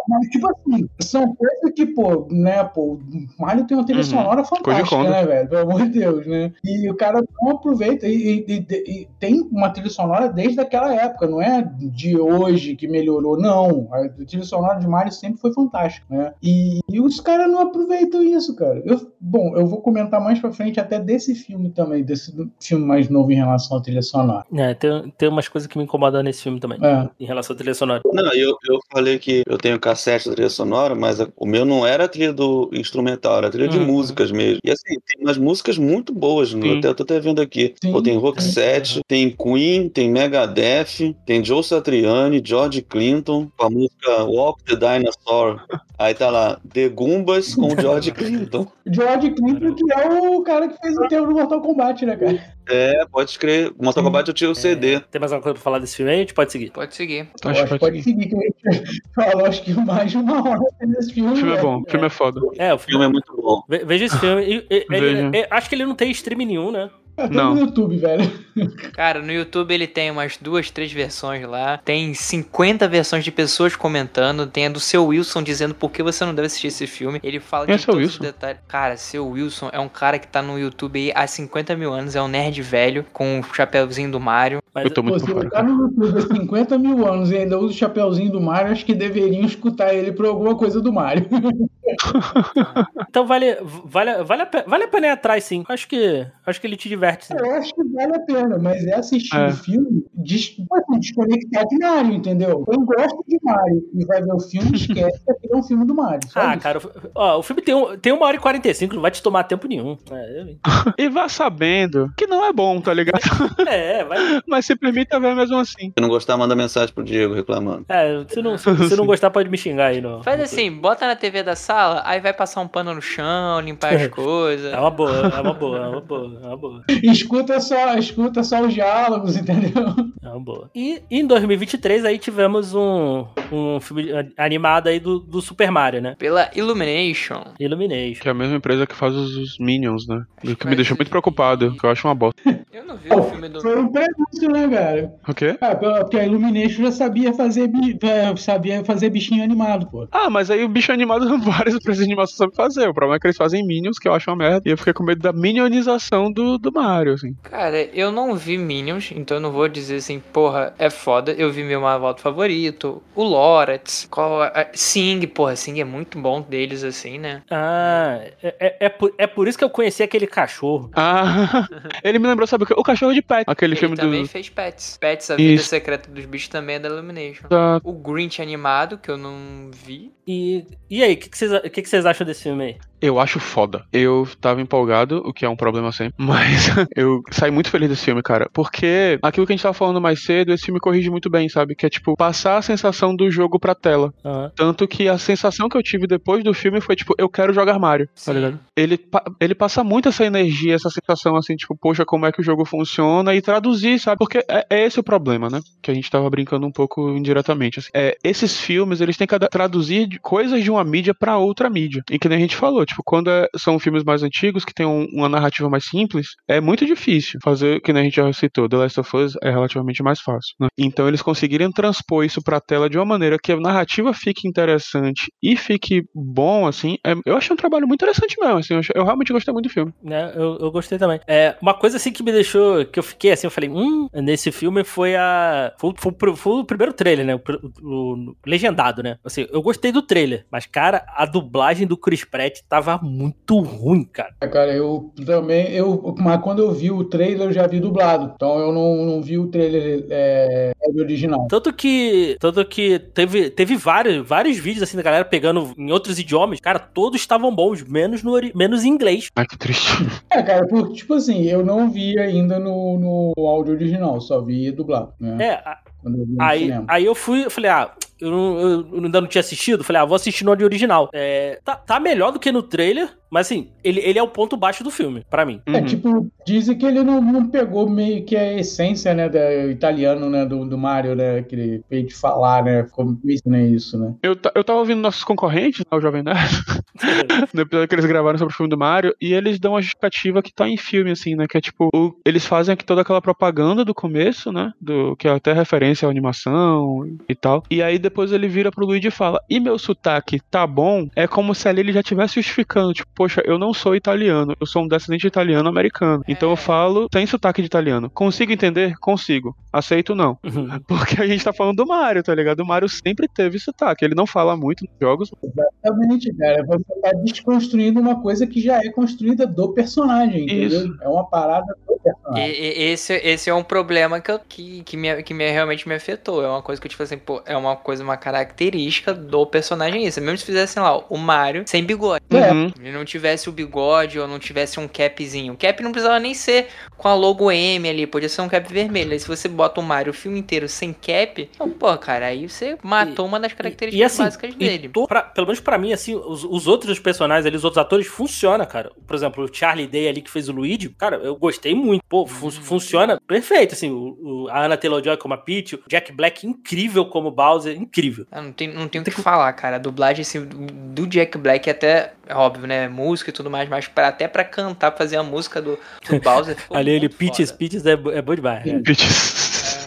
Mas, tipo assim, são coisas que, pô, né, pô, Mario tem uma trilha Uhum. sonora fantástica, né, velho? Pelo amor de Deus, né? E o cara não aproveita. E, e- e- e tem uma trilha sonora desde aquela época, não é de hoje que melhorou, não. A trilha sonora de Mario sempre foi fantástica, né? E, e os caras não aproveitam isso, cara. Eu, bom, eu vou comentar mais pra frente até desse filme também, desse filme mais novo em relação à trilha sonora. É, tem, tem umas coisas que me incomodam nesse filme também. É. Em relação à trilha sonora. Não, eu, eu falei que eu tenho cassete da trilha sonora, mas a- o meu não era a trilha do instrumental, era a trilha de Uhum. músicas mesmo. E assim, tem umas músicas muito boas, né? Eu, até, eu tô até vendo aqui. Sim. Pô, tem Roxette, tem Queen, tem Megadeth, tem Joe Satriani, George Clinton, com a música Walk the Dinosaur. Aí tá lá, The Goombas com o George Clinton. George Clinton, que é o cara que fez o tema do Mortal Kombat, né, cara? É, pode escrever. Mortal Sim. Kombat eu tinha o CD. Tem mais alguma coisa pra falar desse filme aí? A gente pode seguir. Pode seguir. Eu Acho que pode seguir, que a gente falou acho que mais de uma hora nesse filme. O filme é velho. bom, o filme é foda. É, o O filme é muito bom. Ve- Veja esse filme. E- acho que ele não tem stream nenhum, né? É tudo Não. no YouTube, velho. Cara, no YouTube ele tem umas duas, três versões lá. Tem 50 versões de pessoas comentando. Tem a do seu Wilson dizendo por que você não deve assistir esse filme. Ele fala Quem é de seu todos os Wilson? detalhes. Cara, seu Wilson é um cara que tá no YouTube aí há 50 mil anos. É um nerd velho com o chapéuzinho do Mario. Mas, Eu tô Pô, muito ele fora. tá no YouTube há 50 mil anos e ainda usa o chapeuzinho do Mario, acho que deveriam escutar ele por alguma coisa do Mario. Então vale, vale, vale, a, vale a pena ir atrás, sim. Acho que, acho que ele te diverte. sim. Eu acho que vale a pena, mas é assistir É. o filme des, assim, desconectar de Mario, entendeu? Quem gosta de Mario e vai ver o filme, esquece que é um filme do Mario. Ah, isso. cara, o- ó, o filme tem, um, tem uma hora e 45, não vai te tomar tempo nenhum. É, eu- E vá sabendo que não é bom, tá ligado? é, vai. Mas se permita ver mesmo assim. Se não gostar, manda mensagem pro Diego reclamando. É, se não, se, se não gostar, pode me xingar aí. No, Faz assim, bota na TV da sala, aí vai passar um pano no chão, limpar as coisas. É uma boa, é uma boa, é uma boa, é uma boa. Escuta só, escuta só os diálogos, entendeu? É uma boa. E em 2023 aí tivemos um, um filme animado aí do, do Super Mario, né? Pela Illumination. Illumination. Que é a mesma empresa que faz os, os Minions, né? O que me deixa muito preocupado, que eu acho uma bosta. Não vi vi o filme do. Foi um prenúncio, né, cara? O quê? Ah, porque a Illumination já sabia fazer, bi- sabia fazer bichinho animado, pô. Ah, mas aí o bicho animado, várias empresas de animação sabem fazer. O problema é que eles fazem Minions, que eu acho uma merda. E eu fiquei com medo da minionização do, do Mario, assim. Cara, eu não vi Minions, então eu não vou dizer assim, porra, é foda. Eu vi meu Malvado favorito, o Lorax, qual a- Sing, porra, Sing é muito bom deles, assim, né? Ah, é, é, é por, é por isso que eu conheci aquele cachorro. Ah, ele me lembrou, sabe o quê? O Cachorro de Pet. Aquele Ele filme também do... fez Pets. Pets, a vida Isso. secreta dos bichos também é da Illumination. da- O Grinch animado, que eu não vi. E, e aí, o que, que, vocês, que, que vocês acham desse filme aí? Eu acho foda. Eu tava empolgado, o que é um problema sempre, mas eu saí muito feliz desse filme, cara. Porque aquilo que a gente tava falando mais cedo, esse filme corrige muito bem, sabe? Que é tipo, passar a sensação do jogo pra tela. Aham. Tanto que a sensação que eu tive depois do filme foi, tipo, eu quero jogar Mario, Sim. tá ligado? Ele, ele passa muito essa energia, essa sensação, assim, tipo, poxa, como é que o jogo funciona e traduzir, sabe? Porque é, é esse o problema, né? Que a gente tava brincando um pouco indiretamente. assim. É, esses filmes, eles têm que traduzir coisas de uma mídia pra outra mídia. E que nem a gente falou, tipo, quando é- são filmes mais antigos, que tem um- uma narrativa mais simples, é muito difícil fazer, que nem a gente já citou, The Last of Us é relativamente mais fácil, né? Então eles conseguirem transpor isso pra tela de uma maneira que a narrativa fique interessante e fique bom, assim, é- eu achei um trabalho muito interessante mesmo, assim, eu, achei- eu realmente gostei muito do filme. né? Eu, eu gostei também. É, uma coisa assim que me deixou, que eu fiquei assim, eu falei, hum, nesse filme foi a. Foi, foi foi o primeiro trailer, né? O, o- o legendado, né? Assim, eu gostei do trailer, mas, cara, a dublagem do Chris Pratt tava muito ruim, cara. É, Cara, eu também, eu, mas quando eu vi o trailer, eu já vi dublado. Então eu não, não vi o trailer é, é original. Tanto que. Tanto que teve, teve vários, vários vídeos assim da galera pegando em outros idiomas. Cara, todos estavam bons, menos, no, menos em inglês. Ai, que triste. É, cara, porque, tipo assim, eu não vi ainda no, no áudio original, só vi dublado, né? É, a- Eu Aí, aí eu fui, eu falei, ah, eu, não- eu ainda não tinha assistido, falei, ah, vou assistir no áudio original. É, tá, tá melhor do que no trailer, mas assim, ele, ele é o ponto baixo do filme, pra mim. É, Uhum. tipo, dizem que ele não, não pegou meio que a essência, né, do italiano, né, do, do Mario, né, que ele fez de falar, né, ficou isso, né, isso, né. Eu, eu tava ouvindo nossos concorrentes, né, o Jovem Nerd, no episódio que eles gravaram sobre o filme do Mario, e eles dão uma justificativa que tá em filme, assim, né? Que é tipo, o- eles fazem aqui toda aquela propaganda do começo, né? Do, que é até referência à animação e tal. E aí depois ele vira pro Luigi e fala: E meu sotaque tá bom? É como se ali ele já estivesse justificando, tipo, poxa, eu não sou italiano, eu sou um descendente italiano-americano. Então eu falo, tem sotaque de italiano. Consigo entender? Consigo. Aceito não. Porque a gente tá falando do Mario, tá ligado? O Mario sempre teve sotaque. Ele não fala muito nos jogos. Exatamente, cara, você tá desconstruindo uma coisa que já é construída do personagem, entendeu? Isso. É uma parada do E- personagem. e- esse, esse é um problema que, eu, que, que, me, que me, realmente me afetou. É uma coisa que eu, tipo assim, pô, é uma coisa, uma característica do personagem isso. Mesmo se fizessem lá o Mario sem bigode. É. Uhum. Ele não tivesse o bigode ou não tivesse um capzinho. O cap não precisava nem ser com a logo M ali, podia ser um cap vermelho. Aí se você bota o Mario o filme inteiro sem cap, então, pô, cara, aí você matou uma das características E assim, básicas e dele. to- pra- pelo menos pra mim, assim, os, os outros personagens ali, os outros atores, funciona, cara. Por exemplo, o Charlie Day ali que fez o Luigi, cara, eu gostei muito. Pô, fu- funciona perfeito, assim, o, o- a Anna Taylor-Joy como a Peach, o Jack Black incrível como Bowser, incrível. Ah, não tem, não tem o que falar, cara. A dublagem assim, do do Jack Black até, é óbvio, né? Música e tudo mais, mas pra, até pra cantar, fazer a música do, do Bowser. ali ele, Peaches. Peaches é, é bom demais. né?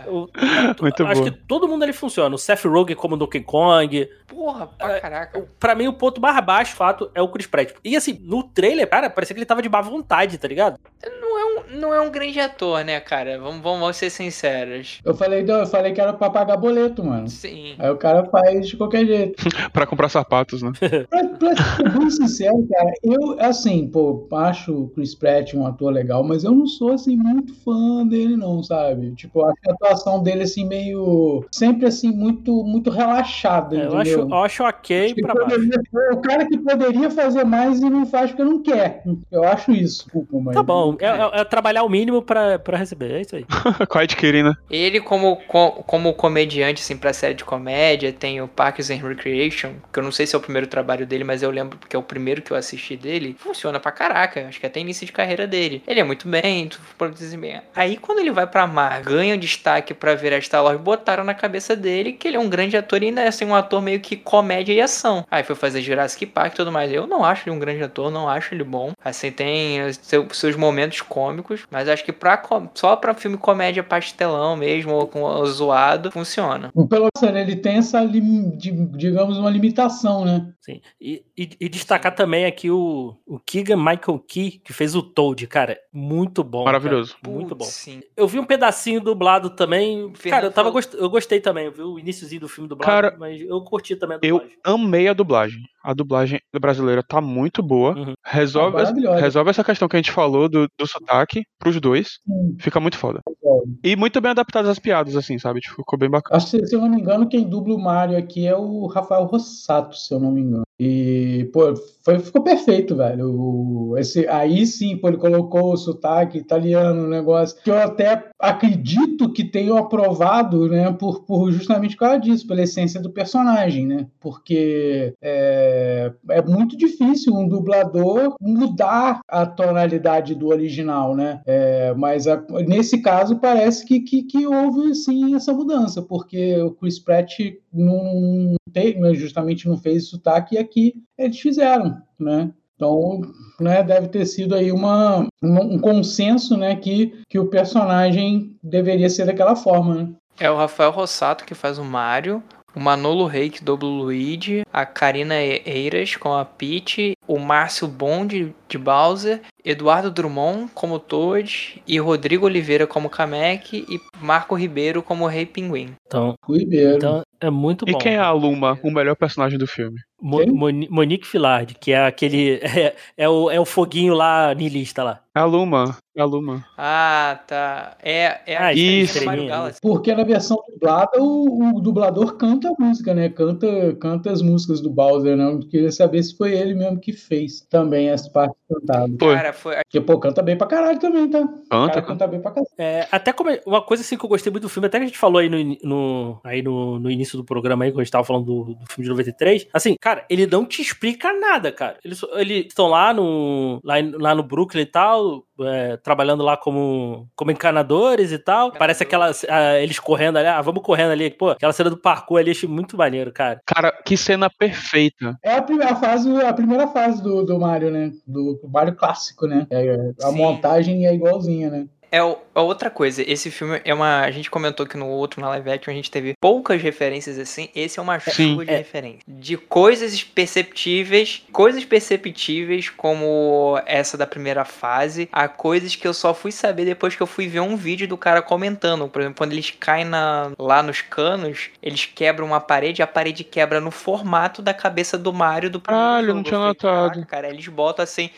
O- Muito acho boa. que todo mundo ali funciona. O Seth Rogen como Donkey Kong. Porra, pra É, caraca. Pra mim, o ponto mais baixo, fato, é o Chris Pratt. E assim, no trailer, cara, parecia que ele tava de má vontade, tá ligado? Não é um, não é um grande ator, né, cara? Vamos, vamos, vamos ser sinceros. Eu falei, eu falei que era pra pagar boleto, mano. Sim. Aí o cara faz de qualquer jeito. Pra comprar sapatos, né? Pra, pra ser bem sincero, cara, eu, assim, pô, acho o Chris Pratt um ator legal, mas eu não sou, assim, muito fã dele, não, sabe? Tipo, eu acho a atuação dele, assim, meio. Sempre, assim, muito, muito relaxada, É, eu, acho, eu acho ok Acho que pra poderia- é o cara que poderia fazer mais e não faz porque não quer. Eu acho isso. Desculpa, mas. Tá bom, é, é- é trabalhar o mínimo pra, pra receber, é isso aí. Quiet Kitty, né? Ele, como, co- como comediante, assim, pra série de comédia, tem o Parks and Recreation, que eu não sei se é o primeiro trabalho dele, mas eu lembro porque é o primeiro que eu assisti dele. Funciona pra caraca, acho que até início de carreira dele. Ele é muito bem, tu produz bem. Aí, quando ele vai pra Mar, ganha destaque pra virar Star Wars, botaram na cabeça dele que ele é um grande ator e ainda é, assim, um ator meio que comédia e ação. Aí foi fazer Jurassic Park e tudo mais. Eu não acho ele um grande ator, não acho ele bom. Assim, tem seu- seus momentos cômicos. mas acho que pra, só pra filme comédia pastelão mesmo, ou com zoado, funciona. O Peloton, ele tem essa, digamos, uma limitação, né? Sim. E, e- e destacar também aqui o, o Keegan Michael Key, que fez o Toad, cara. Muito bom. Maravilhoso. cara, Muito bom. Putz, Sim. Eu vi um pedacinho dublado também. Fernando Cara, eu, tava falou- gost... eu gostei também. Eu vi o iníciozinho do filme dublado, Cara, mas eu curti também a Eu dublagem. amei a dublagem. A dublagem brasileira tá muito boa. Uhum. Resolve, resolve essa questão que a gente falou do, do sotaque pros dois. Sim. Fica muito foda. Resolve. E muito bem adaptadas as piadas, assim, sabe? Tipo, ficou bem bacana. Acho que, se eu não me engano, quem dubla o Mario aqui é o Rafael Rossato, se eu não me engano. E, pô, foi, ficou perfeito, velho. O- esse, aí sim, pô, ele colocou o sotaque italiano, o negócio, que eu até acredito que tenham aprovado, né, por, por justamente por causa disso, pela essência do personagem, né? Porque é, é muito difícil um dublador mudar a tonalidade do original, né? É, mas a- nesse caso parece que, que, que houve sim essa mudança, porque o Chris Pratt não né, justamente não fez sotaque e aqui eles fizeram, né? Então, né, deve ter sido aí uma, um consenso, né, que, que o personagem deveria ser daquela forma, né? É o Rafael Rossato que faz o Mario, o Manolo Rey que dubla o Luigi, a Karina Eiras com a Peach, o Márcio Bond de Bowser, Eduardo Drummond como Toad e Rodrigo Oliveira como Kamek e Marco Ribeiro como Rei Pinguim. Então, Ribeiro. então é muito E bom. quem é a Luma, o melhor personagem do filme? Mo- Monique Filard, que é aquele. É, é o, é o foguinho lá, niilista lá. É a Luma. É a Luma. Ah, tá. É, é Ah, a isso. Porque na versão dublada o, o dublador canta a música, né? Canta, canta as músicas do Bowser, né? Eu queria saber se foi ele mesmo que fez também as partes cantadas. Foi. Cara, foi. Porque, pô, canta bem pra caralho também, tá? O Canta, cara canta. bem pra caralho. É, até como uma coisa assim que eu gostei muito do filme, até que a gente falou aí no, no- aí no, no início do programa aí, quando a gente tava falando do, do filme de 93, assim, cara, ele não te explica nada, cara. Eles estão lá no, lá, lá no Brooklyn e tal, é, trabalhando lá como, como encanadores e tal. Parece aquelas, ah, eles correndo ali, ah, vamos correndo ali, pô, aquela cena do parkour ali, achei muito maneiro, cara. Cara, que cena perfeita. É a primeira fase, a primeira fase do, do Mario, né? Do, do Mario clássico, né? É, a Sim. montagem é igualzinha, né? É é outra coisa, esse filme é uma. A gente comentou que no outro, na live action, a gente teve poucas referências assim. Esse é uma chuva de É. referência. De coisas perceptíveis, coisas perceptíveis, como essa da primeira fase, a coisas que eu só fui saber depois que eu fui ver um vídeo do cara comentando. Por exemplo, quando eles caem na- lá nos canos, eles quebram uma parede, a parede quebra no formato da cabeça do Mario do primeiro Caralho, jogo. não tinha Eu notado. "Caraca, cara, eles botam assim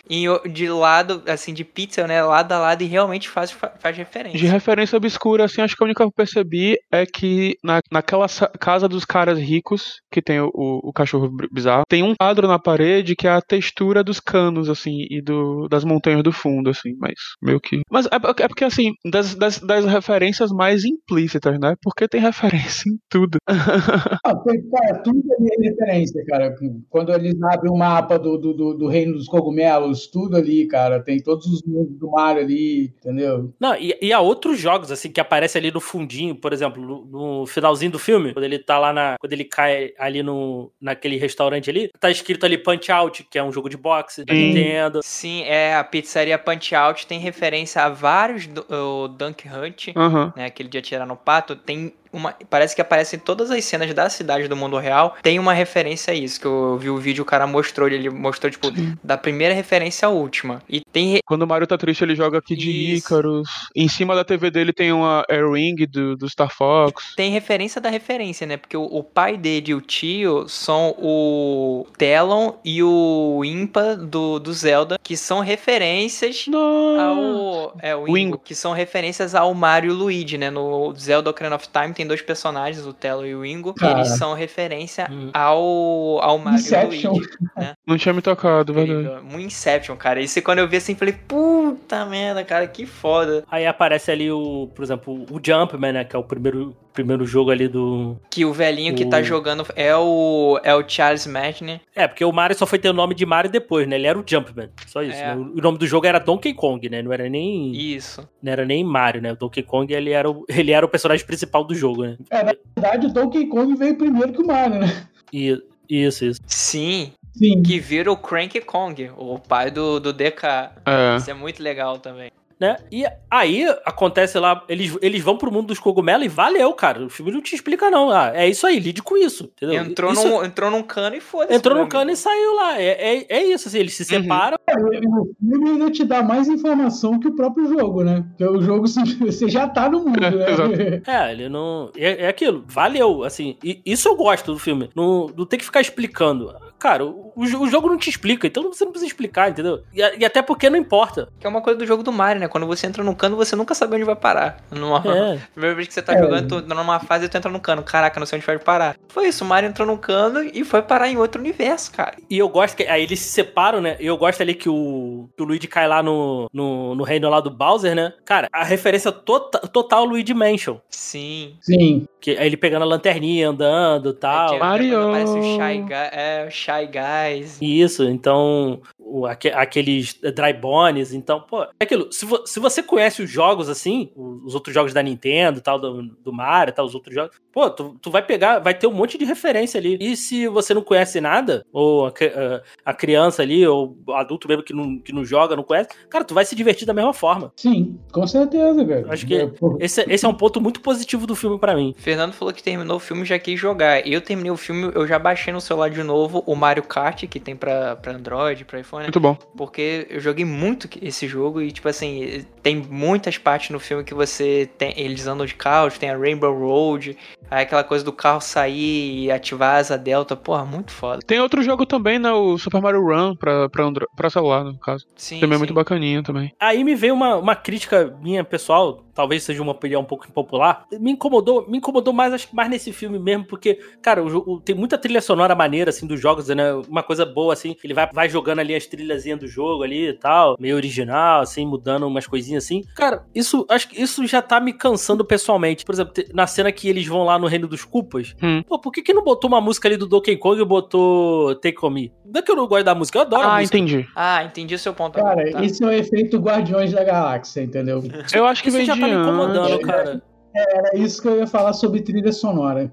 de lado, assim, de pixel, né? Lado a lado e realmente faz, fa- faz referência. De referência obscura, assim, acho que a única que eu percebi é que na, naquela sa- casa dos caras ricos, que tem o, o- o cachorro bizarro, tem um quadro na parede que é a textura dos canos, assim, e do, das montanhas do fundo, assim, mas meio que. Mas é, é porque, assim, das, das, das referências mais implícitas, né? Porque tem referência em tudo. Ah, tem, cara, tudo ali é referência, cara. Quando eles abrem o mapa do, do, do, do Reino dos Cogumelos, tudo ali, cara. Tem todos os mundos do Mario ali, entendeu? Não, e, e há outros jogos, assim, que aparecem ali no fundinho, por exemplo, no, no finalzinho do filme, quando ele tá lá na. Quando ele cai ali no, naquele restaurante ali, tá escrito ali Punch Out, que é um jogo de boxe da Sim. Nintendo. Sim, é a pizzaria Punch Out tem referência a vários do, o Dunk Hunt, Aham. né? Aquele de atirar no pato, tem uma. Parece que aparece em todas as cenas da cidade do mundo real. Tem uma referência a isso. Que eu vi o vídeo, o cara mostrou, ele mostrou, tipo, da primeira referência à última. E tem. re- Quando o Mario tá triste, ele joga aqui de. Icarus. Em cima da TV dele tem uma Air Ring do, do Star Fox. Tem referência da referência, né? Porque o, o pai dele e o tio são o Telon e o Impa do, do Zelda, que são referências Não. ao. É, o Ingo, Ingo. que são referências ao Mario e o Luigi, né? No Zelda Ocarina of Time tem dois personagens, o Telo e o Ingo, que Cara. eles são referência Hum. ao, ao Mario Inception. Luigi. Não tinha me tocado, verdade. Muito Inception, cara. Isso quando eu vi assim, falei, puta merda, cara, que foda. Aí aparece ali o, por exemplo, o Jumpman, né? Que é o primeiro, primeiro jogo ali do. Que o velhinho que tá O- jogando é o, é o Charles Martinet. É, porque o Mario só foi ter o nome de Mario depois, né? Ele era o Jumpman. Só isso. É. né? O nome do jogo era Donkey Kong, né? Não era nem. Isso. Não era nem Mario, né? O Donkey Kong ele era o, ele era o personagem principal do jogo, né? É, na verdade, o Donkey Kong veio primeiro que o Mario, né? E, isso, isso. Sim, Sim. que vira o Cranky Kong, o pai do, do DK. É. Isso é muito legal também. Né? E aí acontece lá, eles, eles vão pro mundo dos cogumelos e valeu, cara. O filme não te explica, não. Ah, é isso aí, lide com isso. Entendeu? Entrou, Isso- num, entrou num cano e foda-se. entrou no meu cano e saiu lá. É, é, é isso, assim, eles se Uhum. separam. O filme ainda te dá mais informação que o próprio jogo, né? Porque o jogo você já tá no mundo, né? Exato. É, ele não. É, é aquilo, valeu, assim. E isso eu gosto do filme. Não, não tem que ficar explicando. Cara, o, o jo- o jogo não te explica, então você não precisa explicar, entendeu? E, e até porque não importa. Que é uma coisa do jogo do Mario, né? Quando você entra no cano, você nunca sabe onde vai parar. Numa... É. Primeira vez que você tá É. jogando, tu numa fase e tu entra no cano. Caraca, não sei onde vai parar. Foi isso, o Mario entrou no cano e foi parar em outro universo, cara. E eu gosto que. Aí eles se separam, né? E eu gosto ali que o, que o Luigi cai lá no, no, no reino lá do Bowser, né? Cara, a referência tota, total Luigi Mansion. Sim. Sim. Que aí ele pegando a lanterninha, andando e tal. Aí, Mario. Aparece o Shy, Guy, é, o Shy Guys. Isso, então, o- aque- aqueles dry bones, então, pô, é aquilo, se, vo- se você conhece os jogos assim, os os outros jogos da Nintendo tal, do, do Mario e tal, os outros jogos, pô, tu, tu vai pegar, vai ter um monte de referência ali. E se você não conhece nada, ou a, a- a criança ali, ou o adulto mesmo que não, que não joga, não conhece, cara, tu vai se divertir da mesma forma. Sim, com certeza, cara. Acho que É, Esse, esse é um ponto muito positivo do filme pra mim. Fernando falou que terminou o filme e já quis jogar. Eu terminei o filme, eu já baixei no celular de novo o Mario Kart, que tem pra, pra Android, pra iPhone. Muito bom. Porque eu joguei muito esse jogo e, tipo assim, tem muitas partes no filme que você tem. Eles andam de carros, tem a Rainbow Road, aí aquela coisa do carro sair e ativar a asa delta. Porra, muito foda. Tem outro jogo também, né? O Super Mario Run pra, pra, Andro... pra celular, no caso. Sim. também é sim. muito bacaninha também. Aí me veio uma, uma crítica minha pessoal, talvez seja uma opinião um pouco impopular. Me incomodou, me incomodou mais, acho que mais nesse filme mesmo, porque, cara, o, jogo- tem muita trilha sonora maneira, assim, dos jogos, né? Uma coisa boa, assim, ele vai, vai jogando ali as trilhazinhas do jogo ali e tal, meio original, assim, mudando umas coisinhas assim. Cara, isso, acho que isso já tá me cansando pessoalmente. Por exemplo, na cena que eles vão lá no Reino dos Culpas, Hum. pô, por que que não botou uma música ali do Donkey Kong e botou Take On Me? Não é que eu não gosto da música, eu adoro a Ah, música. entendi. Ah, entendi o seu ponto. Cara, agora, tá? esse é o efeito Guardiões da Galáxia, entendeu? Eu acho que Isso vem já tá me incomodando, cara. É isso que eu ia falar sobre trilha sonora.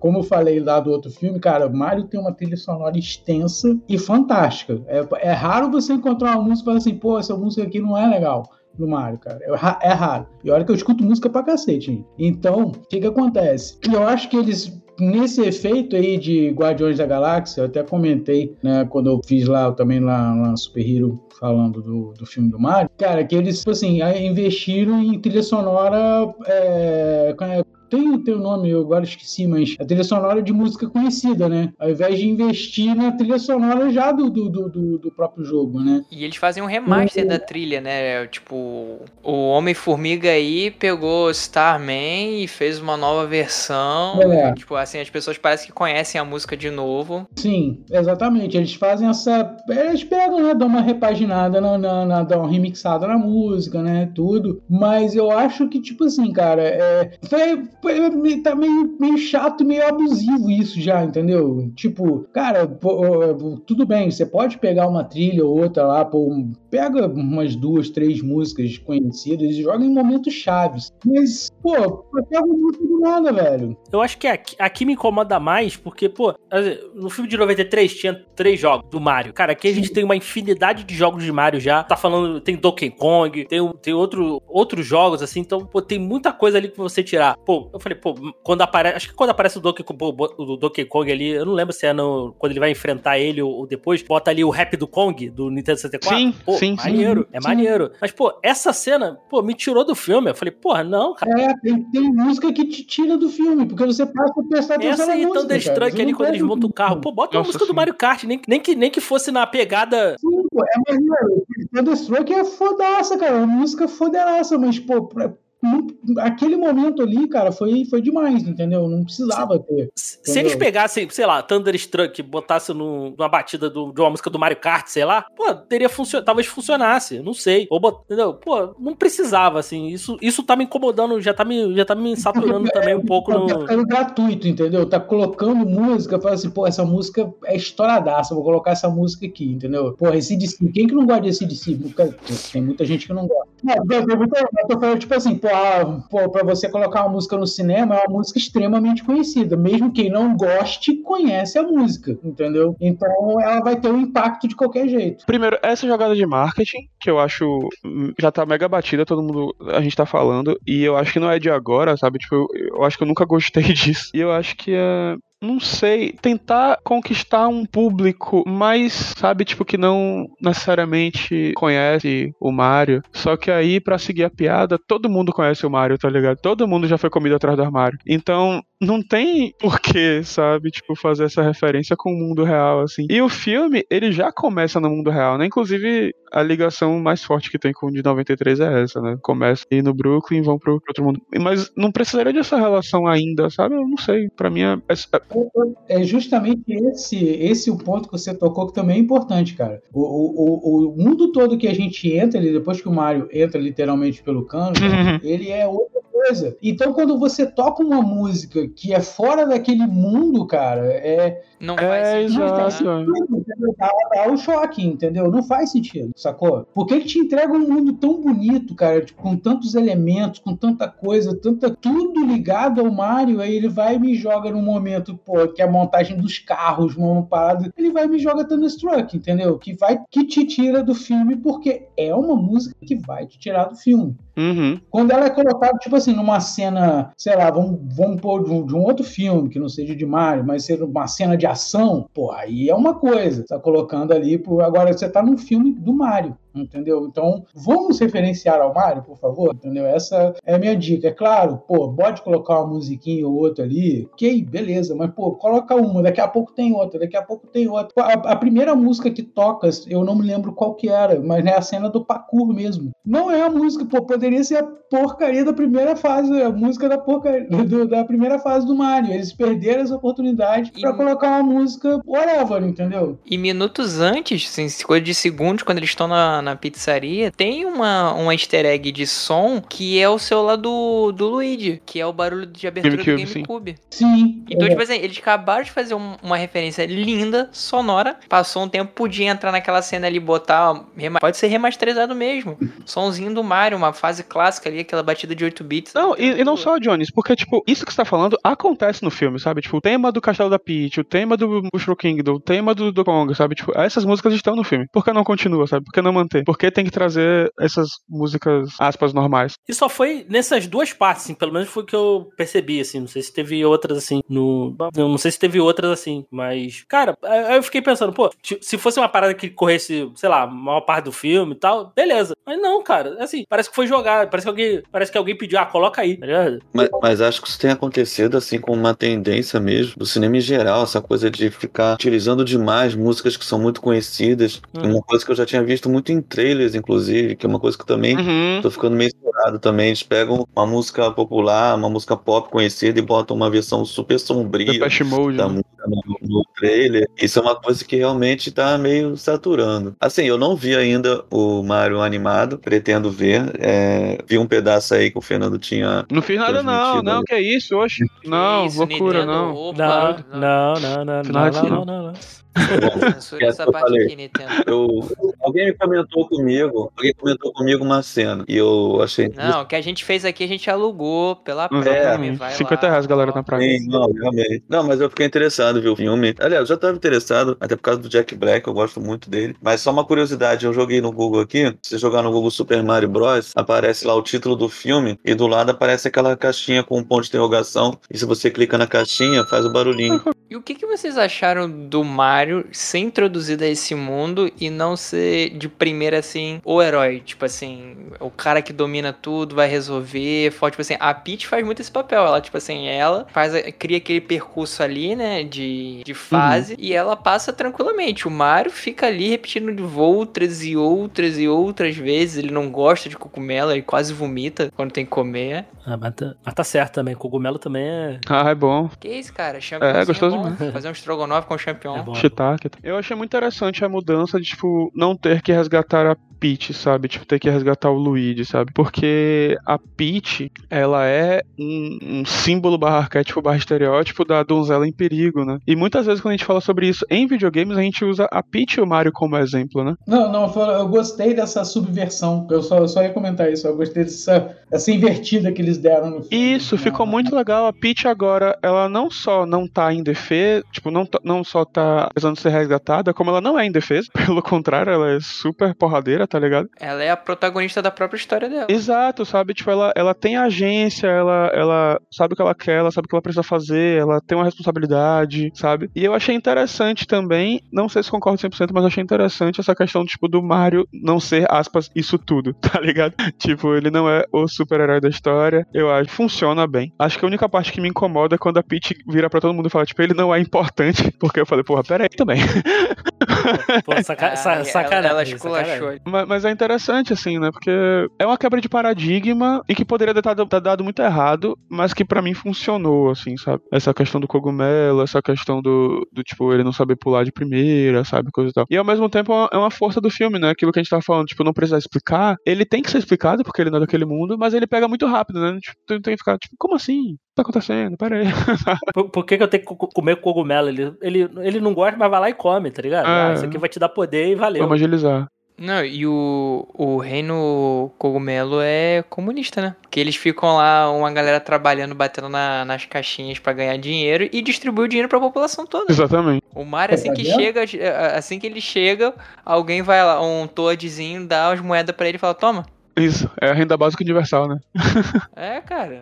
Como eu falei lá do outro filme, cara, Mario tem uma trilha sonora extensa e fantástica. É, é raro você encontrar uma música e falar assim, pô, essa música aqui não é legal. No Mario, cara. É, é raro. E olha que eu escuto música pra cacete. hein? Então, o que que acontece? Eu acho que eles, nesse efeito aí de Guardiões da Galáxia, eu até comentei, né, quando eu fiz lá, também lá, no Super Hero, falando do, do filme do Mario, cara, que eles, tipo assim, investiram em trilha sonora. É, tem, o nome, eu agora esqueci, mas a trilha sonora de música conhecida, né? Ao invés de investir na trilha sonora já do, do, do, do- próprio jogo, né? E eles fazem um remaster da trilha, né? Tipo, o Homem-Formiga aí pegou Starman e fez uma nova versão. É. Tipo, assim, as pessoas parecem que conhecem a música de novo. Sim, exatamente. Eles fazem essa. Eles pegam, né? Dão uma repaginada, na, na, na- dão uma remixada na música, né? Tudo. Mas eu acho que, tipo assim, cara, é. Foi, tá meio, meio chato, meio abusivo isso já, entendeu? Tipo, cara, pô, tudo bem, você pode pegar uma trilha ou outra lá, pô, pega umas duas, três músicas conhecidas e joga em momentos chaves. Mas, pô, pega música do nada, velho. Eu acho que aqui, aqui me incomoda mais, porque, pô, no filme de 93 tinha três jogos do Mario. Cara, aqui a gente tem uma infinidade de jogos de Mario já. Tá falando, tem Donkey Kong, tem, tem outro, outros jogos, assim, então, pô, tem muita coisa ali que você tirar. Pô, eu falei, pô, quando aparece. Acho que quando aparece o Donkey, o Donkey Kong ali, eu não lembro se é no, quando ele vai enfrentar ele ou, ou depois, bota ali o rap do Kong, do Nintendo 64. Sim, pô, sim, sim. maneiro, é Sim. maneiro. Mas, pô, essa cena, pô, me tirou do filme. Eu falei, porra, não, cara. É, tem, tem música que te tira do filme, porque você passa a prestar atenção Essa aí, música, Thunderstruck cara. Você ali, quando eles montam o carro. Pô, bota uma Nossa, música do sim. Mario Kart, nem, nem, que, nem que fosse na pegada. Sim, pô, é maneiro. Thunderstruck é fodaça, cara. É uma música foderaça, mas, pô, pra- aquele momento ali, cara, foi, foi demais, entendeu? Não precisava ter. Se se eles pegassem, sei lá, Thunderstruck e botassem no- numa batida do- de uma música do Mario Kart, sei lá, pô, teria funcionado, talvez funcionasse, não sei. Ou bot- entendeu? Pô, não precisava, assim. Isso, isso tá me incomodando, já tá me, já tá me saturando também um pouco Tá no. ficando gratuito, entendeu? Tá colocando música, fala assim, pô, essa música é estouradaça, vou colocar essa música aqui, entendeu? Pô, esse DC, quem que não gosta desse DC? Tem muita gente que não gosta. Eu tô- eu tô falando, tipo assim, pô, pra você colocar uma música no cinema, é uma música extremamente conhecida. Mesmo quem não goste, conhece a música, entendeu? Então ela vai ter um impacto de qualquer jeito. Primeiro, essa jogada de marketing, que eu acho hum, já tá mega batida, todo mundo a gente tá falando, e eu acho que não é de agora, sabe? Tipo, eu, eu acho que eu nunca gostei disso. E eu acho que é não sei, tentar conquistar um público mais, sabe, tipo, que não necessariamente conhece o Mario. Só que aí, pra seguir a piada, todo mundo conhece o Mario, tá ligado? Todo mundo já foi comido atrás do armário. Então, não tem porquê, sabe, tipo, fazer essa referência com o mundo real, assim. E o filme, ele já começa no mundo real, né? Inclusive, a ligação mais forte que tem com o de 93 é essa, né? Começa aí no Brooklyn, vão pro, pro outro mundo. Mas não precisaria dessa relação ainda, sabe? Eu não sei. Pra mim, é, é- É justamente esse, esse o ponto que você tocou que também é importante, cara. O, o, o, o mundo todo que a gente entra, ali, depois que o Mario entra literalmente pelo cano, né, ele é outra coisa. Então, quando você toca uma música que é fora daquele mundo, cara, é. Não É, faz sentido. Não faz exato. sentido, entendeu? Dá, dá o choque, entendeu? Não faz sentido, sacou? Por que, que te entrega um mundo tão bonito, cara, tipo, com tantos elementos, com tanta coisa, tanta tudo ligado ao Mario, aí ele vai e me joga num momento, pô, que é a montagem dos carros, uma parada, ele vai e me joga Thunderstruck, entendeu? Que vai que te tira do filme porque é uma música que vai te tirar do filme. Uhum. Quando ela é colocada, tipo assim, numa cena, sei lá, vamos, vamos pôr de um, de um outro filme, que não seja de Mario, mas ser uma cena de ação, pô, aí é uma coisa. Tá colocando ali, pô, agora você tá num filme do Mario. Entendeu? Então, vamos referenciar ao Mario, por favor? Entendeu? Essa é a minha dica. É claro, pô, pode colocar uma musiquinha ou outra ali, ok, beleza, mas, pô, coloca uma, daqui a pouco tem outra, daqui a pouco tem outra. A, a primeira música que toca, eu não me lembro qual que era, mas é a cena do parkour mesmo. Não é a música, pô, poderia ser a porcaria da primeira fase, a música da porcaria, do- da primeira fase do Mario. Eles perderam essa oportunidade pra E- colocar uma música whatever, entendeu? E minutos antes, assim, coisa de segundos, quando eles estão na, na pizzaria, tem uma, uma easter egg de som que é o celular do, do Luigi, que é o barulho de abertura GameCube, do sim. GameCube. Sim. Então, é. tipo assim, eles acabaram de fazer um- uma referência linda, sonora. Passou um tempo, podia entrar naquela cena ali e botar. rema- Pode ser remasterizado mesmo. Sonzinho do Mario, uma fase clássica ali, aquela batida de 8 bits. Não, e, e não só, Jones, porque, tipo, isso que você tá falando acontece no filme, sabe? Tipo, o tema do Castelo da Peach, o tema do Mushroom Kingdom, o tema do, do Kong, sabe? Tipo, essas músicas estão no filme. Por que não continua, sabe? Por que não manter? Por que tem que trazer essas músicas, aspas, normais? E só foi nessas duas partes, assim, pelo menos foi o que eu percebi, assim. Não sei se teve outras, assim, no. eu Não sei se teve outras, assim, mas. Cara, aí eu fiquei pensando, pô, se fosse uma parada que corresse, sei lá, a maior parte do filme e tal, beleza. Mas não, cara, assim, parece que foi jogado, parece que alguém, parece que alguém pediu, ah, coloca aí, tá ligado? Mas, mas acho que isso tem acontecido assim com uma tendência mesmo do cinema em geral, essa coisa de ficar utilizando demais músicas que são muito conhecidas. Hum. Uma coisa que eu já tinha visto muito em trailers, inclusive, que é uma coisa que eu também Uhum. tô ficando meio estourado também. Eles pegam uma música popular, uma música pop conhecida e botam uma versão super sombria Mode. da né? música no, no trailer. Isso é uma coisa que realmente tá meio saturando. Assim, eu não vi ainda o Mario animado, pretendo ver. É, vi um pedaço aí que o Fernando tinha. Não fiz nada, não, não, que é isso, oxe. Não, Isso, loucura, Nintendo, não. opa, Não, não, não, não, não, aqui, não, não. não, não. É, essa eu parte falei. aqui, Nintendo. Eu, alguém me comentou comigo, alguém comentou comigo uma cena e eu achei. Não, o que a gente fez aqui, a gente alugou pela Prime, vai 50 lá. reais, galera, na Prime. Sim, não, realmente. Não, mas eu fiquei interessado ver o filme. Aliás, eu já estava interessado, até por causa do Jack Black, eu gosto muito dele. Mas só uma curiosidade, eu joguei no Google aqui. Se você jogar no Google Super Mario Bros, aparece lá o título do filme e do lado aparece aquela caixinha com um ponto de interrogação. E se você clica na caixinha, faz o barulhinho. E o que, que vocês acharam do Mario ser introduzido a esse mundo e não ser de primeira assim o herói? Tipo assim, o cara que domina tudo, vai resolver. Fala, tipo assim, a Peach faz muito esse papel. Ela, tipo assim, ela faz, cria aquele percurso ali, né? De, de fase e ela passa tranquilamente. O Mario fica ali repetindo de outras e outras e outras vezes. Ele não gosta de cogumelo, ele quase vomita quando tem que comer. Ah, mas, tá, mas tá certo também, cogumelo também é. Ah, é bom. Que isso, cara? Championzinho É, gostoso bom. demais. Fazer um estrogonofe com champignon. É bom. Shiitake. Eu achei muito interessante a mudança de, tipo, não ter que resgatar a Peach, sabe? Tipo, ter que resgatar o Luigi, sabe? Porque a Peach, ela é um, um símbolo barra arquétipo barra estereótipo da donzela em perigo, né? E muitas vezes quando a gente fala sobre isso em videogames, a gente usa a Peach e o Mario como exemplo, né? Não, não, eu- gostei dessa subversão. Eu só, eu só ia comentar isso. Eu gostei dessa, dessa invertida que eles deram no filme. Isso, ficou muito legal. A Peach agora, ela não só não tá em defesa, tipo, não, tá- não só tá precisando ser resgatada, como ela não é indefesa. Pelo contrário, ela é super porradeira, tá ligado? Ela é a protagonista da própria história dela. Exato, sabe? Tipo, ela, ela tem agência, ela, ela sabe o que ela quer, ela sabe o que ela precisa fazer, ela tem uma responsabilidade, sabe? E eu achei interessante também, não sei se concordo 100%, mas achei interessante essa questão, tipo, do Mario não ser, aspas, isso tudo, tá ligado? Tipo, ele não é o super-herói da história, eu acho funciona bem. Acho que a única parte que me incomoda é quando a Peach vira pra todo mundo e fala, tipo, ele não é importante, porque eu falei, porra, pera aí também. Pô, saca, Ah, sacanagem. Ela esculachou. Mas, mas é interessante, assim, né? Porque é uma quebra de paradigma e que poderia ter dado, ter dado muito errado, mas que pra mim funcionou, assim, sabe? Essa questão do cogumelo, essa questão do, do tipo, ele não saber pular de primeira, sabe? Coisa e tal. E ao mesmo tempo é uma, é uma força do filme, né? Aquilo que a gente tava falando, tipo, não precisar explicar. Ele tem que ser explicado, porque ele não é daquele mundo, mas ele pega muito rápido, né? Tipo, tem tem que ficar, tipo, como assim? O que tá acontecendo? Pera aí. Por, por que, que eu tenho que co- comer cogumelo? Ele, ele, ele não gosta, mas vai lá e come, tá ligado? É. Ah, isso aqui vai te dar poder e valeu. Vamos agilizar. Não, e o, o reino cogumelo é comunista, né? Porque eles ficam lá, uma galera trabalhando, batendo na- nas caixinhas pra ganhar dinheiro e distribui o dinheiro pra população toda. Exatamente. O Mario, assim Tá que vendo? chega, assim que ele chega, alguém vai lá, um toadzinho, dá as moedas pra ele e fala, toma. Isso. É a renda básica universal, né? É, cara.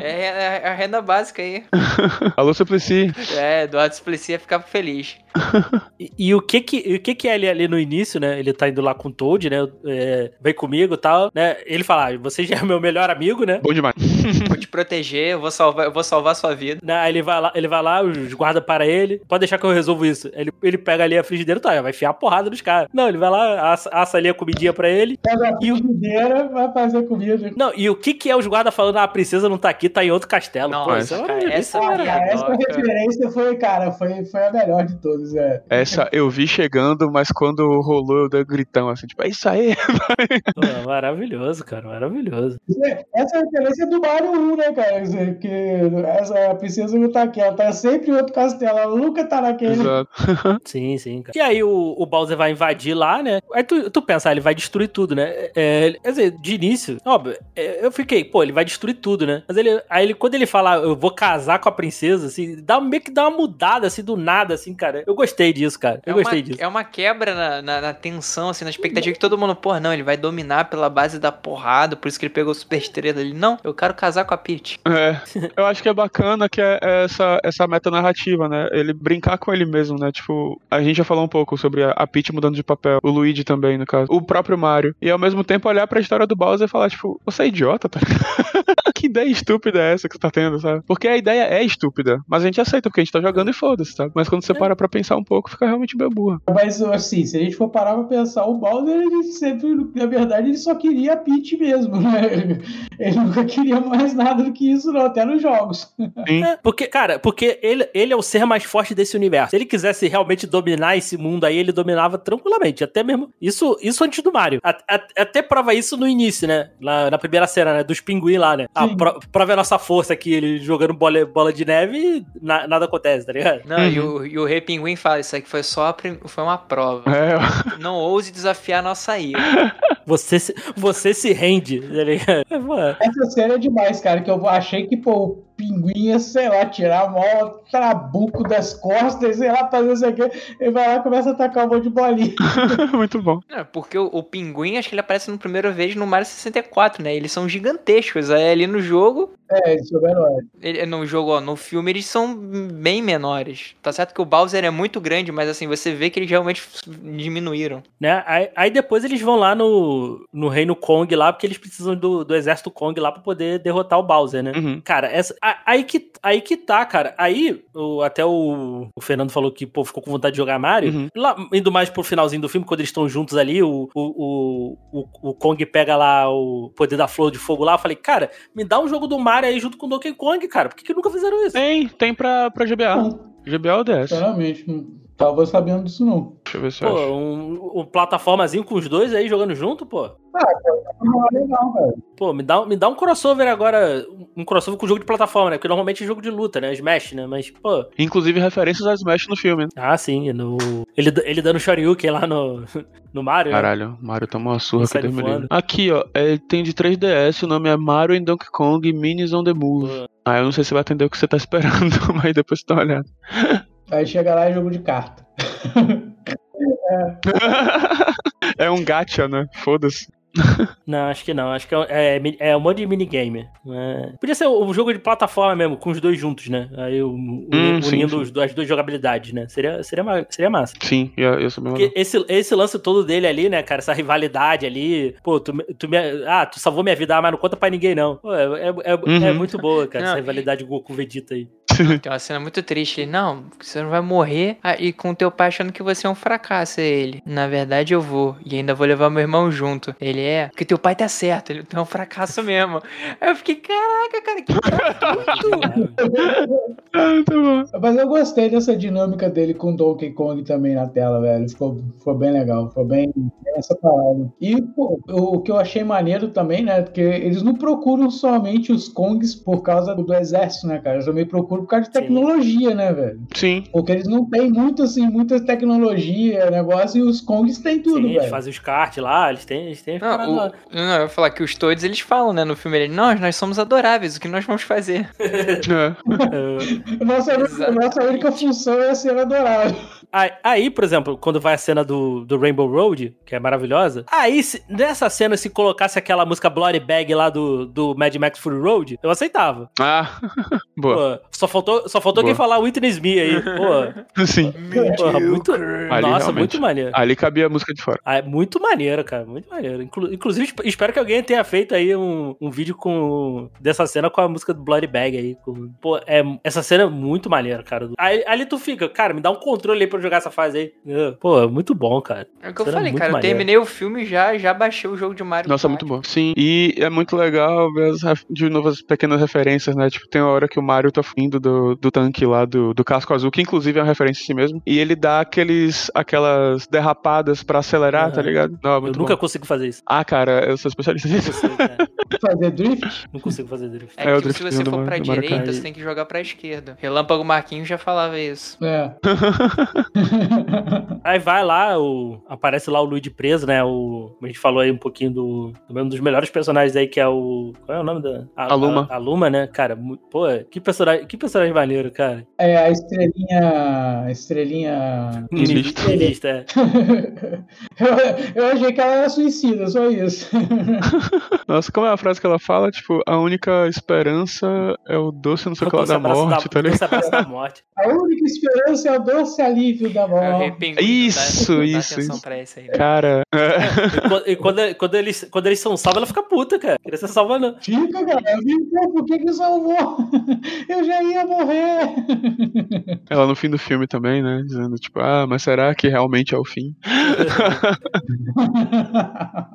é, é a renda básica aí. Alô, Suplicy. É, Eduardo Suplicy ia ficar feliz. E, e o que que, o que que é ele ali no início, né? Ele tá indo lá com o Toad, né? É, vem comigo e tal, né? Ele fala, ah, você já é meu melhor amigo, né? Bom demais. Vou te proteger, eu vou salvar, eu vou salvar a sua vida. Né, Aí ele vai lá, ele vai lá, os guarda para ele. Pode deixar que eu resolvo isso. Ele, ele pega ali a frigideira, tá? Vai enfiar a porrada nos caras. Não, ele vai lá, assa, assa ali a comidinha pra ele. Pega a frigideira, vai fazer comida. Não, e o que que é os guardas falando? Ah, a princesa não tá aqui, tá em outro castelo. Pô, Nossa, isso é cara, essa é é. Ah, essa referência foi, cara, foi, foi a melhor de todas. É. Essa eu vi chegando, mas quando rolou eu dei um gritão assim, tipo, é isso aí. Pô, maravilhoso, cara, maravilhoso. Essa referência é do Mario 1, né, cara? Quer dizer, Que essa princesa não tá aqui, ela tá sempre em outro castelo, ela nunca tá naquele. Exato. Sim, sim, cara. E aí o, o Bowser vai invadir lá, né? Aí tu, tu pensa, ah, ele vai destruir tudo, né? É, quer dizer, de início, óbvio, é, eu fiquei, pô, ele vai destruir tudo, né? Mas ele, aí ele, quando ele fala, "Ah, eu vou casar com a princesa, assim, dá meio que dá uma mudada, assim, do nada, assim, cara. Eu gostei disso, cara. Eu é, uma, gostei disso. é uma quebra na, na- na tensão, assim, na expectativa que todo mundo, porra, não, ele vai dominar pela base da porrada, por isso que ele pegou super estrela ali. Não, eu quero casar com a Peach. É, eu acho que é bacana que é essa, essa metanarrativa, né? Ele brincar com ele mesmo, né? Tipo, a gente já falou um pouco sobre a, a Peach mudando de papel, o Luigi também, no caso, o próprio Mario. E ao mesmo tempo olhar pra história do Bowser e falar, tipo, você é idiota, tá? que ideia estúpida é essa que você tá tendo, sabe? Porque a ideia é estúpida, mas a gente aceita porque a gente tá jogando e foda-se, sabe? Mas quando você para pra pensar um pouco, fica realmente bem burra. Mas assim, se a gente for parar pra pensar, o Bowser, ele sempre, na verdade, ele só queria a Peach mesmo, né? Ele nunca queria mais nada do que isso, não, até nos jogos. Sim. É, porque, cara, porque ele, ele é o ser mais forte desse universo. Se ele quisesse realmente dominar esse mundo aí, ele dominava tranquilamente. Até mesmo. Isso, isso antes do Mario. A- a- até prova isso no início, né? Lá, na primeira cena, né? Dos pinguins lá, né? Ah, pro, prova a nossa força aqui, ele jogando bola, bola de neve e na- nada acontece, tá ligado? Não, e, o, e o Rei Pinguim fala, isso aqui foi só a prim- foi uma prova. É, Não ouse desafiar a nossa ira. Você se, você se rende, tá ligado? É, Essa cena é demais, cara, que eu achei que, pô, o pinguim ia, sei lá, tirar o maior trabuco das costas, sei lá, fazer isso aqui. Ele vai lá e começa a atacar um monte de bolinha. muito bom. Não, porque o, o Pinguim, acho que ele aparece no primeira vez no Mario 64, né? Eles são gigantescos. Aí ali no jogo, É, isso é herói. ele- no jogo, ó, no filme, eles são bem menores. Tá certo que o Bowser é muito grande, mas assim, você vê que eles realmente diminuíram. né? Aí, aí depois eles vão lá no, no Reino Kong lá, porque eles precisam do, do exército Kong lá pra poder derrotar o Bowser, né? Uhum. Cara, essa, a- aí, que, aí que tá, cara. Aí, o- até o, o Fernando falou que pô, ficou com vontade de jogar Mario. Uhum. Lá, indo mais pro finalzinho do filme, quando eles estão juntos ali, o, o, o, o, o Kong pega lá o poder da flor de fogo lá. Eu falei, cara, me dá um jogo do Mario aí junto com o Donkey Kong, cara. Por que, que nunca fizeram isso? Tem, tem pra, pra GBA. Não, GBA é o DS. sinceramente, não. Tava sabendo disso não. Deixa eu ver se eu Pô, acho. um, um plataformazinho com os dois aí jogando junto, pô. Não, é legal, velho. Pô, me dá, me dá um crossover agora. Um crossover com jogo de plataforma, né? Porque normalmente é jogo de luta, né? Smash, né? Mas, pô. Inclusive referências a Smash no filme. né? Ah, sim. No... Ele, ele dando Shoryuken lá no, no Mario. né? Caralho, Mario tomou uma surra que Deus. Aqui, ó, é, tem de 3DS, o nome é Mario and Donkey Kong Minis on the Move. Pô. Ah, eu não sei se vai atender o que você tá esperando, mas depois você dá uma olhada. Aí chega lá e jogo de carta. é um gacha, né? Foda-se. Não, acho que não. Acho que é, é, é um monte de minigame. É. Podia ser o jogo de plataforma mesmo, com os dois juntos, né? Aí Hum, sim, unindo sim. os- as duas jogabilidades, né? Seria, seria, seria massa. Sim, Porque legal. esse, esse lance todo dele ali, né, cara? Essa rivalidade ali. Pô, tu, tu me, ah, tu salvou minha vida, ah, mas não conta pra ninguém, não. Pô, é, é, é- Uhum. é muito boa, cara, Não, essa rivalidade Goku Vegeta aí. Tem uma cena muito triste. Ele, não, você não vai morrer. Ah, e com teu pai achando que você é um fracasso, é ele. Na verdade, eu vou. E ainda vou levar meu irmão junto. Ele é. Porque teu pai tá certo. Ele é um fracasso mesmo. Aí eu fiquei, caraca, cara, que bom. Mas eu gostei dessa dinâmica dele com Donkey Kong também na tela, velho. Ficou, ficou bem legal. Ficou bem essa parada. E pô, o que eu achei maneiro também, né? Porque eles não procuram somente os Kongs por causa do, do exército, né, cara? Eles também procuram por causa de Sim. tecnologia, né, velho? Sim. Porque eles não têm muito, assim, muita tecnologia, negócio, e os Kongs têm tudo, Sim, eles velho. fazem os kart lá, eles têm, eles têm Não, o, lá. não, eu ia falar que os Toads, eles falam, né, no filme. Ele, nós, nós somos adoráveis. O que nós vamos fazer? É. É, Nossa, nossa única função é ser adorável. Aí, aí, por exemplo, quando vai a cena do, do Rainbow Road, que é maravilhosa, aí, se- nessa cena, se colocasse aquela música Bloody Bag lá do, do Mad Max Fury Road, eu aceitava. Ah, boa. Pô, só faltou, só faltou Boa. quem falar Witness Me aí. Pô, Sim. porra, muito. Ali, nossa, realmente. muito maneiro. Ali cabia a música de fora. Ah, é muito maneiro, cara, muito maneiro. Inclu- inclusive, esp- espero que alguém tenha feito aí um, um vídeo com dessa cena com a música do Bloody Bag aí. com- pô, é, essa cena é muito maneira, cara. Aí, ali tu fica, cara, me dá um controle aí pra eu jogar essa fase aí. É, Pô, é muito bom, cara. É o que eu falei, cara. Eu maneira. terminei o filme e já, já baixei o jogo de Mario. Nossa, Kart. muito bom. Sim, e é muito legal ver as, de novo as pequenas referências, né? Tipo, tem uma hora que o Mario tá fugindo do, do tanque lá, do, do casco azul, que inclusive é uma referência em si mesmo. E ele dá aqueles, aquelas derrapadas pra acelerar, tá Aham. ligado? Não, é Eu nunca bom. consigo fazer isso. Ah, cara, eu sou especialista nisso. consigo, cara. Fazer drift? Não consigo fazer drift. É, É, que se driftzinho você for pra direita, você tem que jogar pra esquerda. Relâmpago Marquinhos já falava isso. É. Aí vai lá, o, aparece lá o Luigi preso, né? O, a gente falou aí um pouquinho do, do um dos melhores personagens aí, que é o. Qual é o nome da? A Luma. A, a Luma, né? Cara, pô, que personagem, que personagem maneiro, cara. É a estrelinha. a Estrelinha. Niilista. Niilista, é. eu, eu achei que ela era suicida, só isso. Nossa, como é a frase que ela fala? Tipo, a única esperança é o doce não sei o que lá da morte, tá ligado? doce abraço da morte. A única esperança é o doce alívio da Eu morte. arrependi. Isso, dá, isso, isso. essa aí. Cara, é. E quando, e quando, eles, quando eles são salvos, ela fica puta, cara. Queria ser salva, não. Fica, cara. Fica, por que que salvou? Eu já ia morrer. ela no fim do filme também, né? Dizendo, tipo, ah, mas será que realmente é o fim?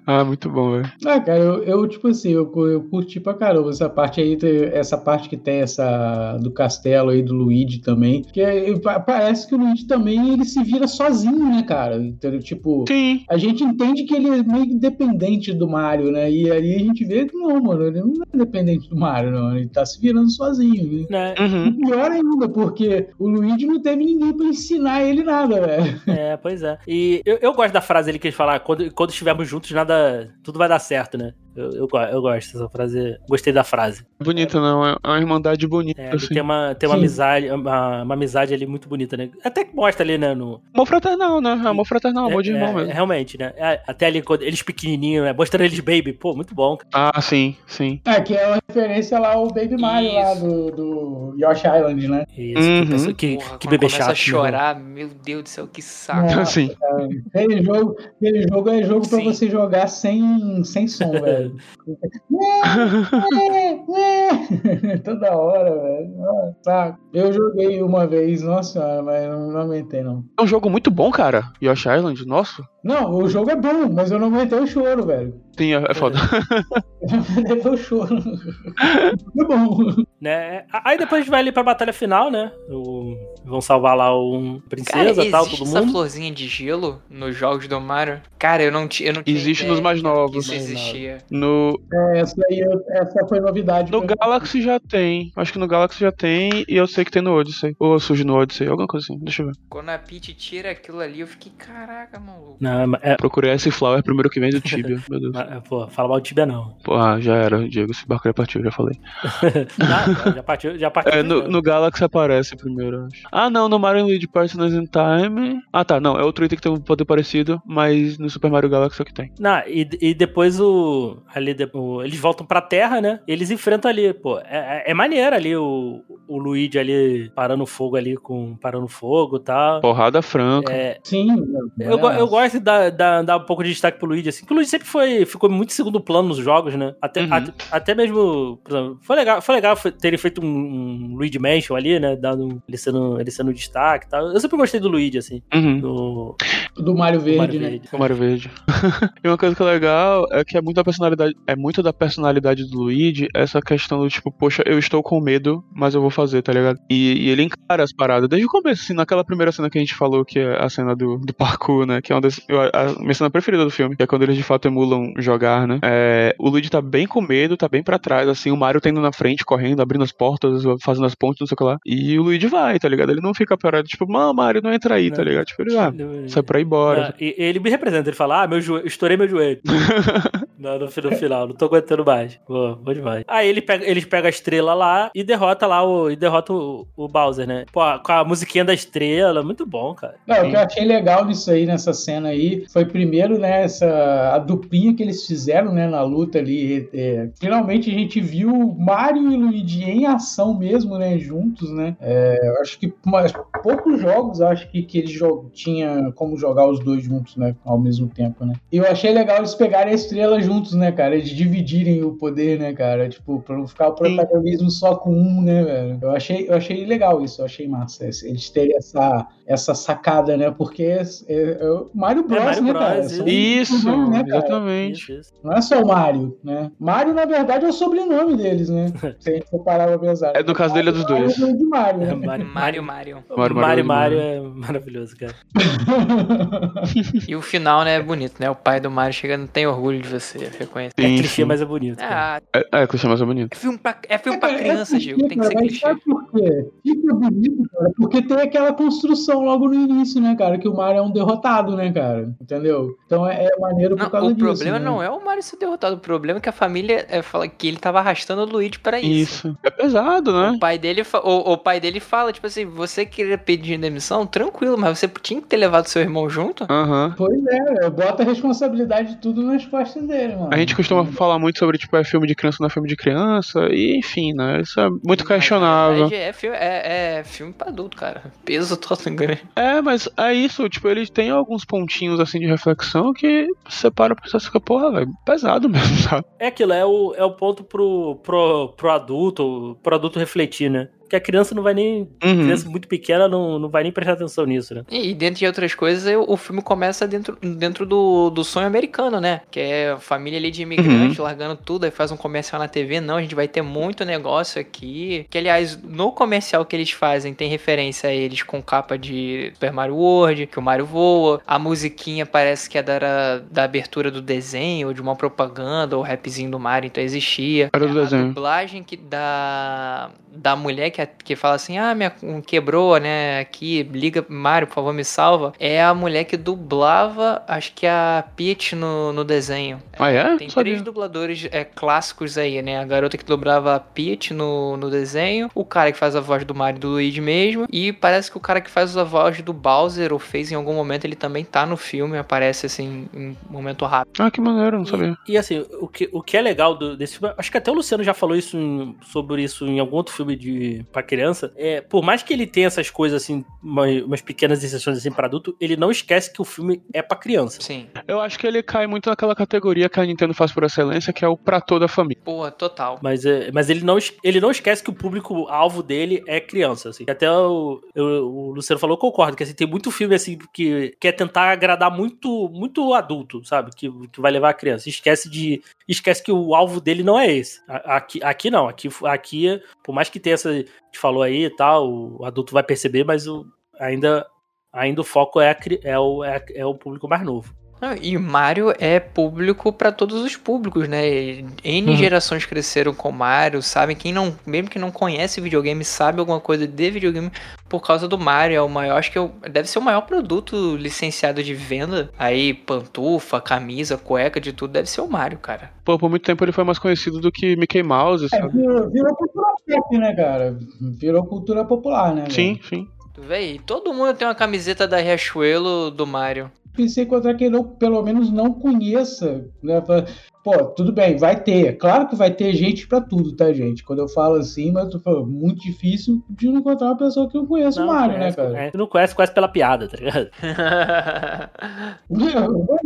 Ah, muito bom, velho. Ah, cara, eu, eu, tipo assim, eu, cu- eu curti pra caramba essa parte aí, essa parte que tem essa do castelo aí do Luigi também, que é- pa- parece que o Luigi também ele se vira sozinho, né, cara? Então, tipo, Sim. a gente entende que ele é meio independente do Mario, né? E aí a gente vê que não, mano, ele não é dependente do Mario, não, ele tá se virando sozinho. Né? E Uhum. pior ainda, porque o Luigi não teve ninguém pra ensinar ele nada, velho. É, pois é. E eu, eu gosto da frase ali que eles falam, ah, quando, quando estivermos juntos, nada. Tudo vai dar certo, né? Eu, eu, eu gosto dessa frase. Gostei da frase. Bonita, não. É uma irmandade bonita, É, assim. tem uma, tem uma Sim. amizade, uma, uma amizade ali muito bonita, né? Até que mostra ali, né? No, Amor fraternal, né? Amor fraternal, amor de é, irmão é, mesmo. Realmente, né? É, até ali, quando eles pequenininhos, né? Mostrando eles baby. Pô, muito bom. cara. Ah, sim, sim. É, que é uma referência lá ao Baby Mario lá do, do Yoshi Island, né? Isso, Uhum. que, pessoa- que, Porra, que bebê começa chato. a né? chorar, meu Deus do céu, que saco. É. Assim. Aquele jogo, aquele jogo é jogo pra Sim. você jogar sem, sem som, velho. Ué, ué. Toda hora, velho. Ah, Saco. Eu joguei uma vez, nossa senhora, mas não, não aguentei, não. É um jogo muito bom, cara. Yoshi Island, nossa. Não, o jogo é bom, mas eu não aguentei o choro, velho. Sim, é, é foda. Levou choro. Foi bom. Né? Aí depois a gente vai ali pra batalha final, né? O- Vão salvar lá um princesa e tal, existe todo essa mundo. florzinha de gelo nos jogos do Mario? Cara, eu não, ti- eu não tinha Existe ideia nos mais novos. isso existia. No, É, essa aí essa foi novidade. no pra mim. Galaxy já tem. Acho que no Galaxy já tem e eu sei que tem no Odyssey. Ou surge no Odyssey, alguma coisa assim. Deixa eu ver. Quando a Peach tira aquilo ali, eu fiquei, caraca, maluco. Não, é, Procurei esse Flower primeiro que vem do Tibia. Meu Deus. É, pô, fala mal de Tibia não. Porra, já era, Diego. Esse barco já partiu, já falei. Não, já partiu, já partiu. É, no, no Galaxy aparece primeiro, eu acho. Ah, não, no Mario Luigi Partners in Time. Ah, tá, não, é outro item que tem um poder parecido, mas no Super Mario Galaxy é o que tem. Não, e, e depois o. Ali, o- eles voltam pra terra, né? E eles enfrentam ali, pô. É, é, é maneiro ali o, o Luigi ali parando fogo ali com. parando fogo e tal. Porrada franca. É, Sim. eu, eu gosto de dar, dar, dar um pouco de destaque pro Luigi, assim. Que o Luigi sempre foi, ficou muito segundo plano nos jogos, né? Até, Uhum. até, até mesmo. por exemplo, Foi legal, foi legal terem feito um, um Luigi Mansion ali, né? Dando, ele, sendo, ele sendo destaque e tal. Eu sempre gostei do Luigi, assim. Uhum. Do, Do Mario do Verde, Mario né? Verde. O Mario Verde. e uma coisa que é legal é que é muito da personalidade, é muito da personalidade do Luigi, essa questão do tipo, poxa, eu estou com medo, mas eu vou fazer, tá ligado? E, e ele encara as paradas desde o começo, assim, naquela primeira cena que a gente falou, que é a cena do, do parkour, né? Que é uma das, eu- a minha cena preferida do filme, que é quando eles de fato emulam jogar, né? É, o Luigi tá bem com medo, tá bem pra trás, assim, o Mario tá indo na frente, correndo, abrindo as portas, fazendo as pontes, não sei o que lá. E o Luigi vai, tá ligado? Ele não fica parado, tipo, não, Mario, não entra aí, tá Não. ligado? Tipo, ele, ah, sai pra ir embora. Ah, e ele me representa, ele fala: Ah, meu joelho, estourei meu joelho. no, no, no final, não tô aguentando mais. Pô, bom demais. Aí ele pega, eles pegam a estrela lá e derrota lá o. E derrota o, o Bowser, né? Pô, com a musiquinha da estrela, muito bom, cara. Não, o que eu achei legal nisso aí, nessa cena aí, foi primeiro, né, essa, a duplinha que eles fizeram, né, na luta ali. é, finalmente a gente viu Mario e Luigi em ação mesmo, né, juntos, né. É, eu acho que mas, poucos jogos, acho que, que eles tinha como jogar os dois juntos, né, ao mesmo tempo, né. E eu achei legal eles pegarem a estrela juntos, né, cara, eles dividirem o poder, né, cara, tipo, pra não ficar o protagonismo só com um, né, velho. Eu achei, eu achei legal isso, eu achei massa, eles terem essa, essa sacada, né, porque é, é, é o Mario Bros, Mario né, Bros, cara? isso. Irmãos, né, cara? exatamente. Isso. Não é só o Mario, né? Mario, na verdade, é o sobrenome deles, né? Se a gente for parar pra pensar. É, no caso dele é dos dois. Mario é de Mario, né? Mario, Mario, Mario. Mario, Mario, Mario, Mario é maravilhoso, cara. E o final, né, é bonito, né? O pai do Mario chegando, tem orgulho de você, reconhece. É Sim, clichê, sim. mas é bonito. cara. Ah, É, é, clichê mais é bonito. é filme pra, é filme pra É, é criança, clichê, Diego. Tem que ser cara, mas clichê. Sabe por quê? Fica bonito, cara, porque tem aquela construção logo no início, né, cara? Que o Mario é um derrotado, né, cara? Entendeu? Então é, é maneiro por Não, causa o disso. problema né? não é o Mario ser derrotado. O problema é que a família é, fala que ele tava arrastando o Luigi pra isso. Isso. É pesado, né? O pai, dele, fa- o, o pai dele fala, tipo assim, você queria pedir demissão, tranquilo, mas você tinha que ter levado seu irmão junto? Aham. Pois é, bota a responsabilidade de tudo nas costas dele, mano. A gente costuma falar muito sobre, tipo, é filme de criança, não é filme de criança, e enfim, né? Isso é muito questionável. É, filme, é, é filme pra adulto, cara. Peso todo grande. É, mas é isso, tipo, eles têm alguns pontinhos, assim, de reflexão que você para pra pensar, assim, porra, velho, pesado mesmo, sabe? É aquilo, é o, é o ponto pro, pro, pro adulto, pro adulto refletir, né? Porque a criança não vai nem. Uhum. Criança muito pequena não, não vai nem prestar atenção nisso, né? E dentro de outras coisas, eu- o filme começa dentro, dentro do, do sonho americano, né? Que é a família ali de imigrantes largando tudo, aí faz um comercial na TV. Não, a gente vai ter muito negócio aqui. Que, aliás, no comercial que eles fazem, tem referência a eles com capa de Super Mario World, que o Mario voa. A musiquinha parece que é da, da abertura do desenho, ou de uma propaganda, ou rapzinho do Mario, então existia. Era do a desenho. dublagem que da, da mulher que, que fala assim, ah, minha quebrou, né, aqui, liga, Mario, por favor, me salva, é a mulher que dublava, acho que a Peach no, no desenho. Ah, é? Tem Sabia. três dubladores é, clássicos aí, né, a garota que dublava a Peach no, no desenho, o cara que faz a voz do Mario e do Luigi mesmo, e parece que o cara que faz a voz do Bowser, ou fez em algum momento, ele também tá no filme, aparece assim, em um momento rápido. Ah, que maneiro, não sabia. E, e, assim, o que, o que é legal do- desse filme, acho que até o Luciano já falou isso em- sobre isso em algum outro filme de, pra criança, é, por mais que ele tenha essas coisas assim, umas, umas pequenas exceções assim pra adulto, ele não esquece que o filme é pra criança. Sim. Eu acho que ele cai muito naquela categoria que a Nintendo faz por excelência, que é o pra toda a família. Porra, total. Mas, é, mas ele, não, ele não esquece que o público-alvo dele é criança, assim. Até o, eu- o Luciano falou, eu concordo, que assim, tem muito filme assim que quer tentar agradar muito, muito adulto, sabe? Que, que vai levar a criança. Esquece de. Esquece que o alvo dele não é esse. Aqui, aqui não, aqui, aqui, por mais que tenha essa. A gente falou aí e tal, o adulto vai perceber, mas o, ainda, ainda o foco é, a é, o, é, é o público mais novo. Não, e Mario é público pra todos os públicos, né? N Uhum. gerações cresceram com Mario, sabem quem não, mesmo que não conhece videogame, sabe alguma coisa de videogame por causa do Mario. É o maior, acho que é o- deve ser o maior produto licenciado de venda. Aí pantufa, camisa, cueca, de tudo, deve ser o Mario, cara. Pô, por muito tempo ele foi mais conhecido do que Mickey Mouse, É, sabe? virou, virou cultura pop, né, cara? Virou cultura popular, né? Sim, sim. Aí, todo mundo tem uma camiseta da Riachuelo do Mario. Difícil encontrar quem não, pelo menos não conheça, né? Pô, tudo bem, vai ter. Claro que vai ter gente pra tudo, tá, gente? Quando eu falo assim, mas eu tô falando, muito difícil de não encontrar uma pessoa que não conhece o Mario, né, conhece, cara? conhece. não conhece, conhece pela piada, tá ligado?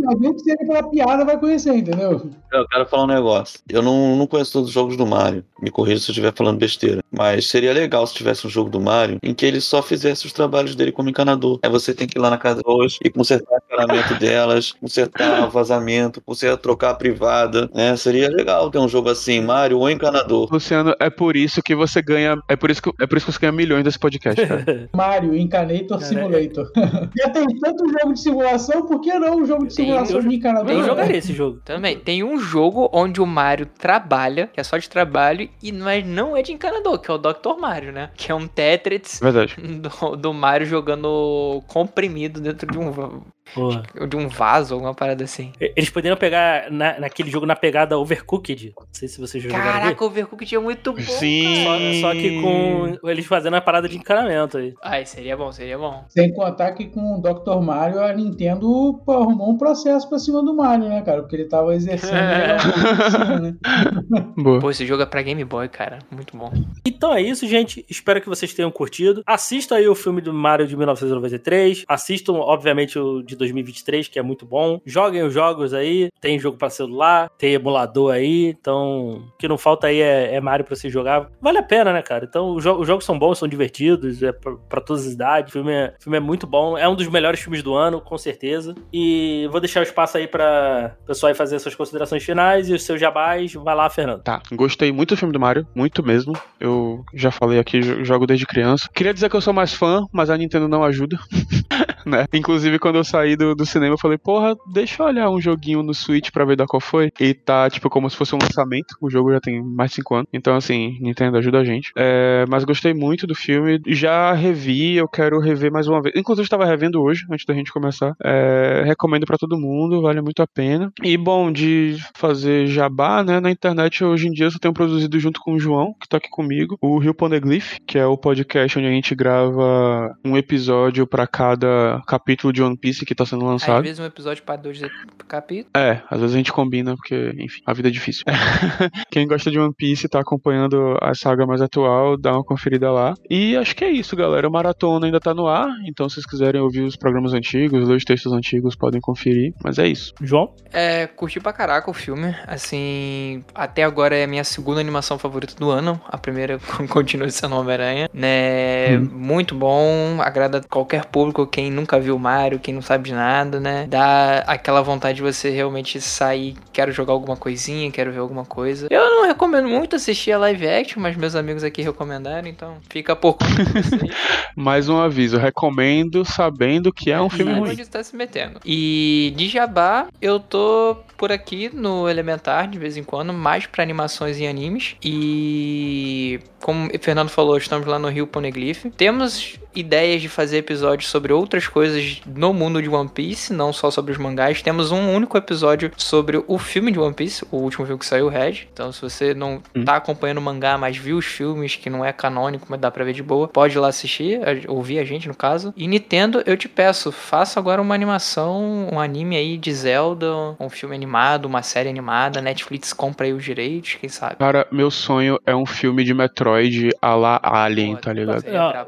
Alguém que seja pela piada vai conhecer, entendeu? Eu quero falar um negócio. Eu não, não conheço todos os jogos do Mario. Me corrija se eu estiver falando besteira. Mas seria legal se tivesse um jogo do Mario em que ele só fizesse os trabalhos dele como encanador. Aí você tem que ir lá na casa hoje e consertar o encanamento delas, consertar o vazamento, consertar, trocar a privada, né? Seria legal ter um jogo assim, Mario ou encanador. Luciano, é por isso que você ganha. É por isso que, é por isso que você ganha milhões desse podcast, cara. Mario, Encanator, Simulator. Já tem tanto jogo de simulação, por que não um jogo de Tem, simulação de encanador? Eu jogaria esse jogo. Também, tem um jogo onde o Mario trabalha, que é só de trabalho, e mas não é de encanador, que é o Dr. Mario, né? Que é um Tetris do, do Mario jogando comprimido dentro de um, va- Porra. de um vaso, alguma parada assim. Eles poderiam pegar na- naquele jogo na pegada Overcooked. Não sei se vocês já jogaram aqui. Caraca, o Overcooked é muito bom, Sim. Só, só que com eles fazendo a parada de encanamento aí. Ai, seria bom, seria bom. Sem contar que com o Dr. Mario, a Nintendo pô, arrumou um processo pra cima do Mario, né, cara? Porque ele tava exercendo cima, né? Boa. Pô, esse jogo é pra Game Boy, cara. Muito bom. Então é isso, gente. Espero que vocês tenham curtido. Assistam aí o filme do Mario de 1993. Assistam, obviamente, o de 2023, que é muito bom. Joguem os jogos aí. Tem jogo pra celular, tem emulador aí. Então, o que não falta aí é, é Mario pra você jogar. Vale a pena, né, cara? Então, os, jo- os jogos são bons, são divertidos, é pra todas as idades. O filme, é, o filme é muito bom. É um dos melhores filmes do ano, com certeza. E vou deixar o espaço aí pra o pessoal aí fazer suas considerações finais e os seus jabás. Vai lá, Fernando. Tá, gostei muito do filme do Mario, muito mesmo. Eu já falei aqui, jo- jogo desde criança. Queria dizer que eu sou mais fã, mas a Nintendo não ajuda. né? Inclusive, quando eu saí do, do cinema, eu falei, porra, deixa eu olhar um joguinho no Switch pra ver da qual foi. E tá, tipo, como se fosse um lançamento. O jogo já tem mais de 5 anos. Então, assim, Nintendo ajuda a gente. É, mas gostei muito do filme. Já revi, eu quero rever mais uma vez. Inclusive, estava revendo hoje, antes da gente começar. É, recomendo pra todo mundo, vale muito a pena. E, bom, de fazer jabá, né? Na internet, hoje em dia, eu só tenho produzido junto com o João, que tá aqui comigo, o Rio Poneglyph, que é o podcast onde a gente grava um episódio pra cada capítulo de One Piece que tá sendo Às lançado. vezes um episódio pra dois capítulos. É, às vezes a gente combina, porque, enfim, a vida é difícil. Quem gosta de One Piece e tá acompanhando a saga mais atual, dá uma conferida lá. E acho que é isso, galera. O Maratona ainda tá no ar, então se vocês quiserem ouvir os programas antigos, ler os textos antigos, podem conferir. Mas é isso. João? É, curti pra caraca o filme. Assim, até agora é a minha segunda animação favorita do ano. A primeira continua sendo Homem-Aranha. Né? Muito bom. Agrada qualquer público, quem nunca viu Mario, quem não sabe de nada, né? Dá aquela vontade de você realmente sair. Quero jogar alguma coisinha, quero ver alguma coisa. Eu não recomendo muito assistir a live action, mas meus amigos aqui recomendaram, então fica por conta de vocês. Mais um aviso, recomendo sabendo que é um filme Sabe ruim. onde tá se metendo. E de Jabá, eu tô por aqui no Elementar de vez em quando, mais pra animações e animes. E como o Fernando falou, estamos lá no Rio Poneglyph. Temos ideias de fazer episódios sobre outras coisas no mundo de One Piece, não só sobre os mangás. Temos um único episódio sobre o filme de One Piece, o último filme que saiu, Red. Então, se você não Hum. tá acompanhando o mangá, mas viu os filmes, que não é canônico, mas dá pra ver de boa, pode ir lá assistir, ouvir a gente, no caso. E Nintendo, eu te peço, faça agora uma animação, um anime aí de Zelda, um filme animado, uma série animada. Netflix compra aí os direitos, quem sabe. Cara, meu sonho é um filme de Metroid a la Alien, tá ligado?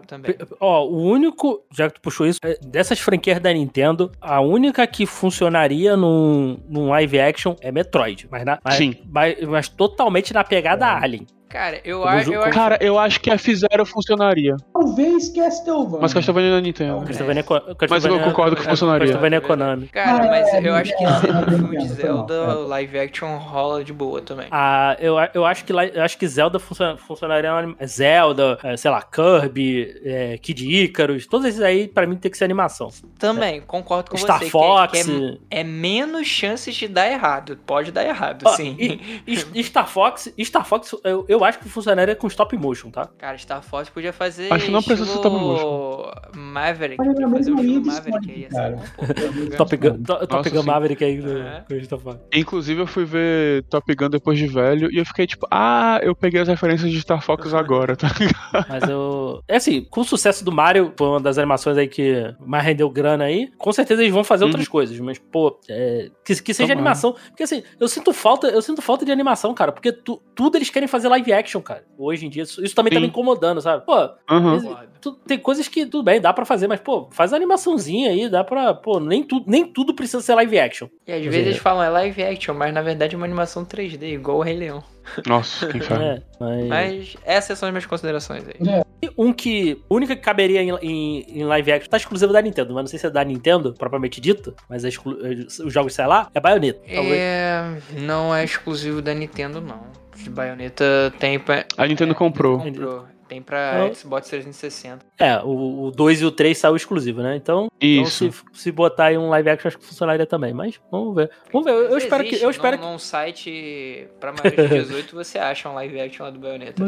também. P- Ó, o único, já que tu puxou isso, é, dessas franquias da Nintendo, a única que funcionaria num, num live action é Metroid. Mas, na, mas, Sim. mas, mas totalmente na pegada Alien. Cara, eu, ju- eu acho Cara, eu acho que a F-Zero funcionaria. Talvez Castlevania. Mas Castlevania não Nintendo. Castlevania, Mas Castlevania- eu concordo que é, funcionaria. Castlevania Konami. Cara, Ah, mas é, eu acho que é, sendo é, um filme de é, Zelda, é. o live action rola de boa também. Ah, eu, eu, acho que, eu acho que Zelda funciona- funcionaria Zelda, é, sei lá, Kirby, é, Kid Icarus, todos esses aí, pra mim, tem que ser animação. Também, concordo com Star você. que- Fox. Que, é, é menos chances de dar errado. Pode dar errado, Ó, sim. e- e Star Fox, Star Fox eu, eu acho que funcionaria com stop motion, tá? Cara, Star Fox podia fazer. Acho que não precisa ser stop Maverick. Olha, Podia fazer um Maverick aí. Pô. Top Gun, to- Top Gun. Maverick aí do, É. gente tá falando. Inclusive, eu fui ver Top Gun depois de velho e eu fiquei tipo, ah, eu peguei as referências de Star Fox agora, tá ligado? Mas eu. É assim, com o sucesso do Mario, foi uma das animações aí que mais rendeu grana aí. Com certeza eles vão fazer outras coisas, mas, pô, é, que, que seja Tomara. animação. Porque assim, eu sinto falta, eu sinto falta de animação, cara. Porque tu- tudo eles querem fazer live action, cara. Hoje em dia, isso, isso também tá Sim. me incomodando, sabe? Pô. Mas, tu- tem coisas que tudo bem, dá pra fazer, mas, pô, faz uma animaçãozinha aí, dá pra. Pô, nem, tu, nem tudo precisa ser live action. E às vezes eles falam é live action, mas na verdade é uma animação 3D, igual o Rei Leão. Nossa, que inferno. É, mas... Mas essas são as minhas considerações aí. E Um que. O único que caberia em, em- em live action tá exclusivo da Nintendo, mas não sei se é da Nintendo, propriamente dito, mas é exclu- é- os jogos, sei lá, é Bayonetta. Talvez. É, não é exclusivo da Nintendo, não. De Bayonetta tem. A Nintendo comprou. comprou. Tem pra Não. Xbox 360. É, o, o 2 e o 3 saiu exclusivo, né? Então, então Isso. se, se botar aí um live action, acho que funcionaria também. Mas vamos ver. Vamos ver. Eu, eu Mas espero que. existe, Eu espero num, que. num site pra maiores de 18 você acha um live action lá do Bayonetta.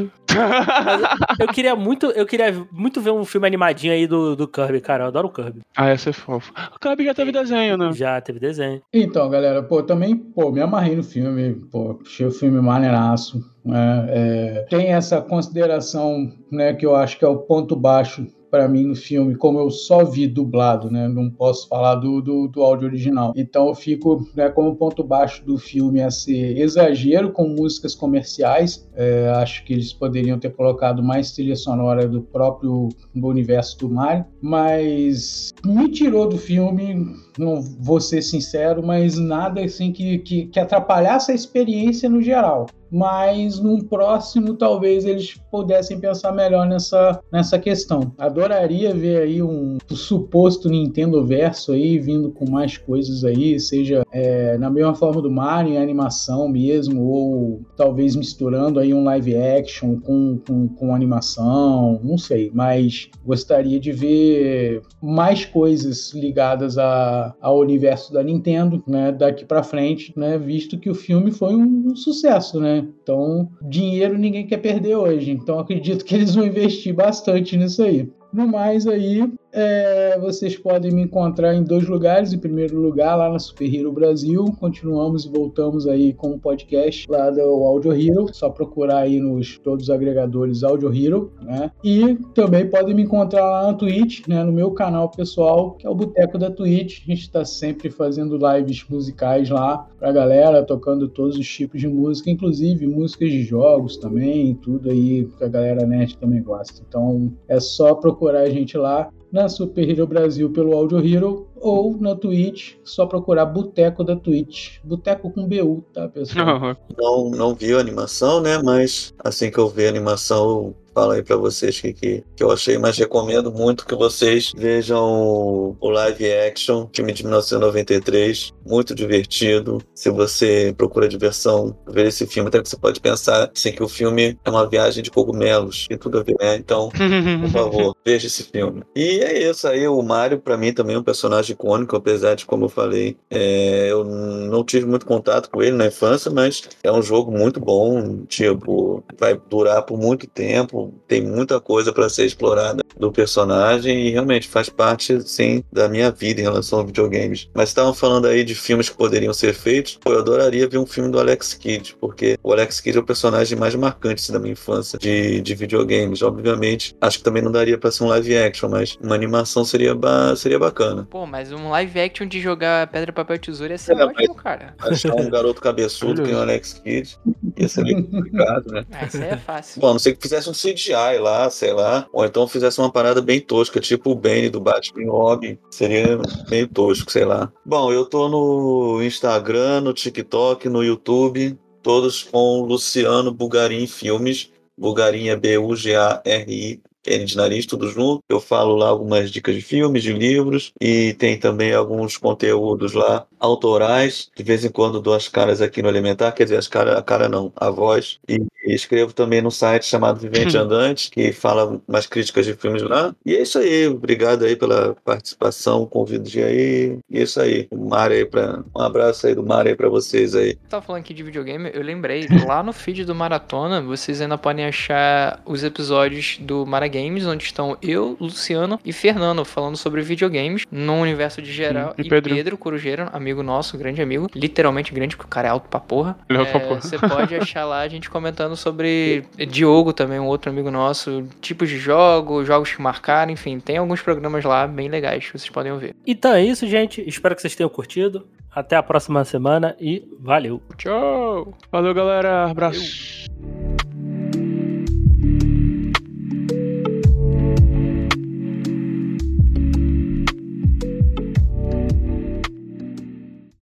Eu queria muito. Eu queria muito ver um filme animadinho aí do, do Kirby, cara. Eu adoro o Kirby. ah, essa é fofo. O Kirby já teve desenho, né? Já teve desenho. Então, galera, pô, também, pô, me amarrei no filme, pô, achei o filme maneiraço, né? É, tem essa consideração, né, que eu acho que é o ponto baixo para mim no filme, como eu só vi dublado, né, não posso falar do, do, do áudio original. Então eu fico, né, como ponto baixo do filme a ser exagero com músicas comerciais. É, acho que eles poderiam ter colocado mais trilha sonora do próprio do universo do Mario, mas me tirou do filme não vou ser sincero, mas nada assim que, que, que atrapalhasse a experiência no geral. Mas num próximo, talvez eles pudessem pensar melhor nessa, nessa questão. Adoraria ver aí um, suposto Nintendo Verso aí vindo com mais coisas aí, seja é, na mesma forma do Mario, em animação mesmo, ou talvez misturando aí um live action com, com, com animação, não sei. Mas gostaria de ver mais coisas ligadas a, ao universo da Nintendo, né, daqui para frente, né, visto que o filme foi um, um, sucesso, né? Então, dinheiro ninguém quer perder hoje. Então, acredito que eles vão investir bastante nisso aí. No mais aí, é, vocês podem me encontrar em dois lugares. Em primeiro lugar, lá na Super Hero Brasil. Continuamos e voltamos aí com o podcast lá do Audio Hero. Só procurar aí nos todos os agregadores Audio Hero, né? E também podem me encontrar lá na Twitch, né? No meu canal pessoal, que é o Boteco da Twitch. A gente está sempre fazendo lives musicais lá pra galera, tocando todos os tipos de música, inclusive músicas de jogos também, tudo aí que a galera nerd também gosta. Então é só procurar a gente lá na Super Hero Brasil pelo Audio Hero ou na Twitch, só procurar Boteco da Twitch. Boteco com BU, tá, pessoal? Não, não vi a animação, né? Mas assim que eu ver a animação, falo aí pra vocês que, que, que eu achei, mas recomendo muito que vocês vejam o, o live action, filme de 1993, muito divertido. Se você procura diversão, ver esse filme, até que você pode pensar assim, que o filme é uma viagem de cogumelos, tem tudo a ver, né? Então, por favor, veja esse filme. E é isso aí, o Mario, pra mim, também é um personagem icônico, apesar de, como eu falei, é, eu não tive muito contato com ele na infância, mas é um jogo muito bom, tipo, vai durar por muito tempo, Então tem muita coisa para ser explorada do personagem e realmente faz parte, sim, da minha vida em relação a videogames. Mas estavam falando aí de filmes que poderiam ser feitos. Pô, eu adoraria ver um filme do Alex Kidd, porque o Alex Kidd é o personagem mais marcante assim, da minha infância de, de videogames. Obviamente, acho que também não daria para ser um live action, mas uma animação seria, ba seria bacana. Pô, mas um live action de jogar pedra, papel e tesoura ia ser É, ótimo, cara. Achar um garoto cabeçudo que é o Alex Kidd ia ser meio complicado, né? Ah, isso aí é fácil. Bom, a não sei que fizesse um CGI lá, sei lá. Ou então fizesse uma parada bem tosca, tipo o Bane do Batman Robin. Seria meio tosco, sei lá. Bom, eu tô no Instagram, no TikTok, no YouTube. Todos com Luciano Bugarim Filmes. Bugarim é B-U-G-A-R-I. N de nariz, tudo junto. Eu falo lá algumas dicas de filmes, de livros, e tem também alguns conteúdos lá autorais. De vez em quando dou as caras aqui no Elementar, quer dizer, as cara, a cara não, a voz. E escrevo também no site chamado Vivente Andante, que fala umas críticas de filmes lá. E é isso aí, obrigado aí pela participação, convido de aí. E é isso aí, o Mário aí pra. Um abraço aí do Mário aí pra vocês aí. Tava falando aqui de videogame, eu lembrei, lá no feed do Maratona, vocês ainda podem achar os episódios do Mara Games, onde estão eu, Luciano e Fernando falando sobre videogames no universo de geral. E E, Pedro. Pedro, Corujeiro, amigo nosso, grande amigo, literalmente grande, porque o cara é alto pra porra. Ele é alto pra É, porra. Você pode achar lá a gente comentando sobre Diogo também, um outro amigo nosso, tipos de jogos, jogos que marcaram, enfim, tem alguns programas lá bem legais que vocês podem ouvir. Então é isso, gente. Espero que vocês tenham curtido. Até a próxima semana e valeu! Tchau! Valeu, galera. Abraço.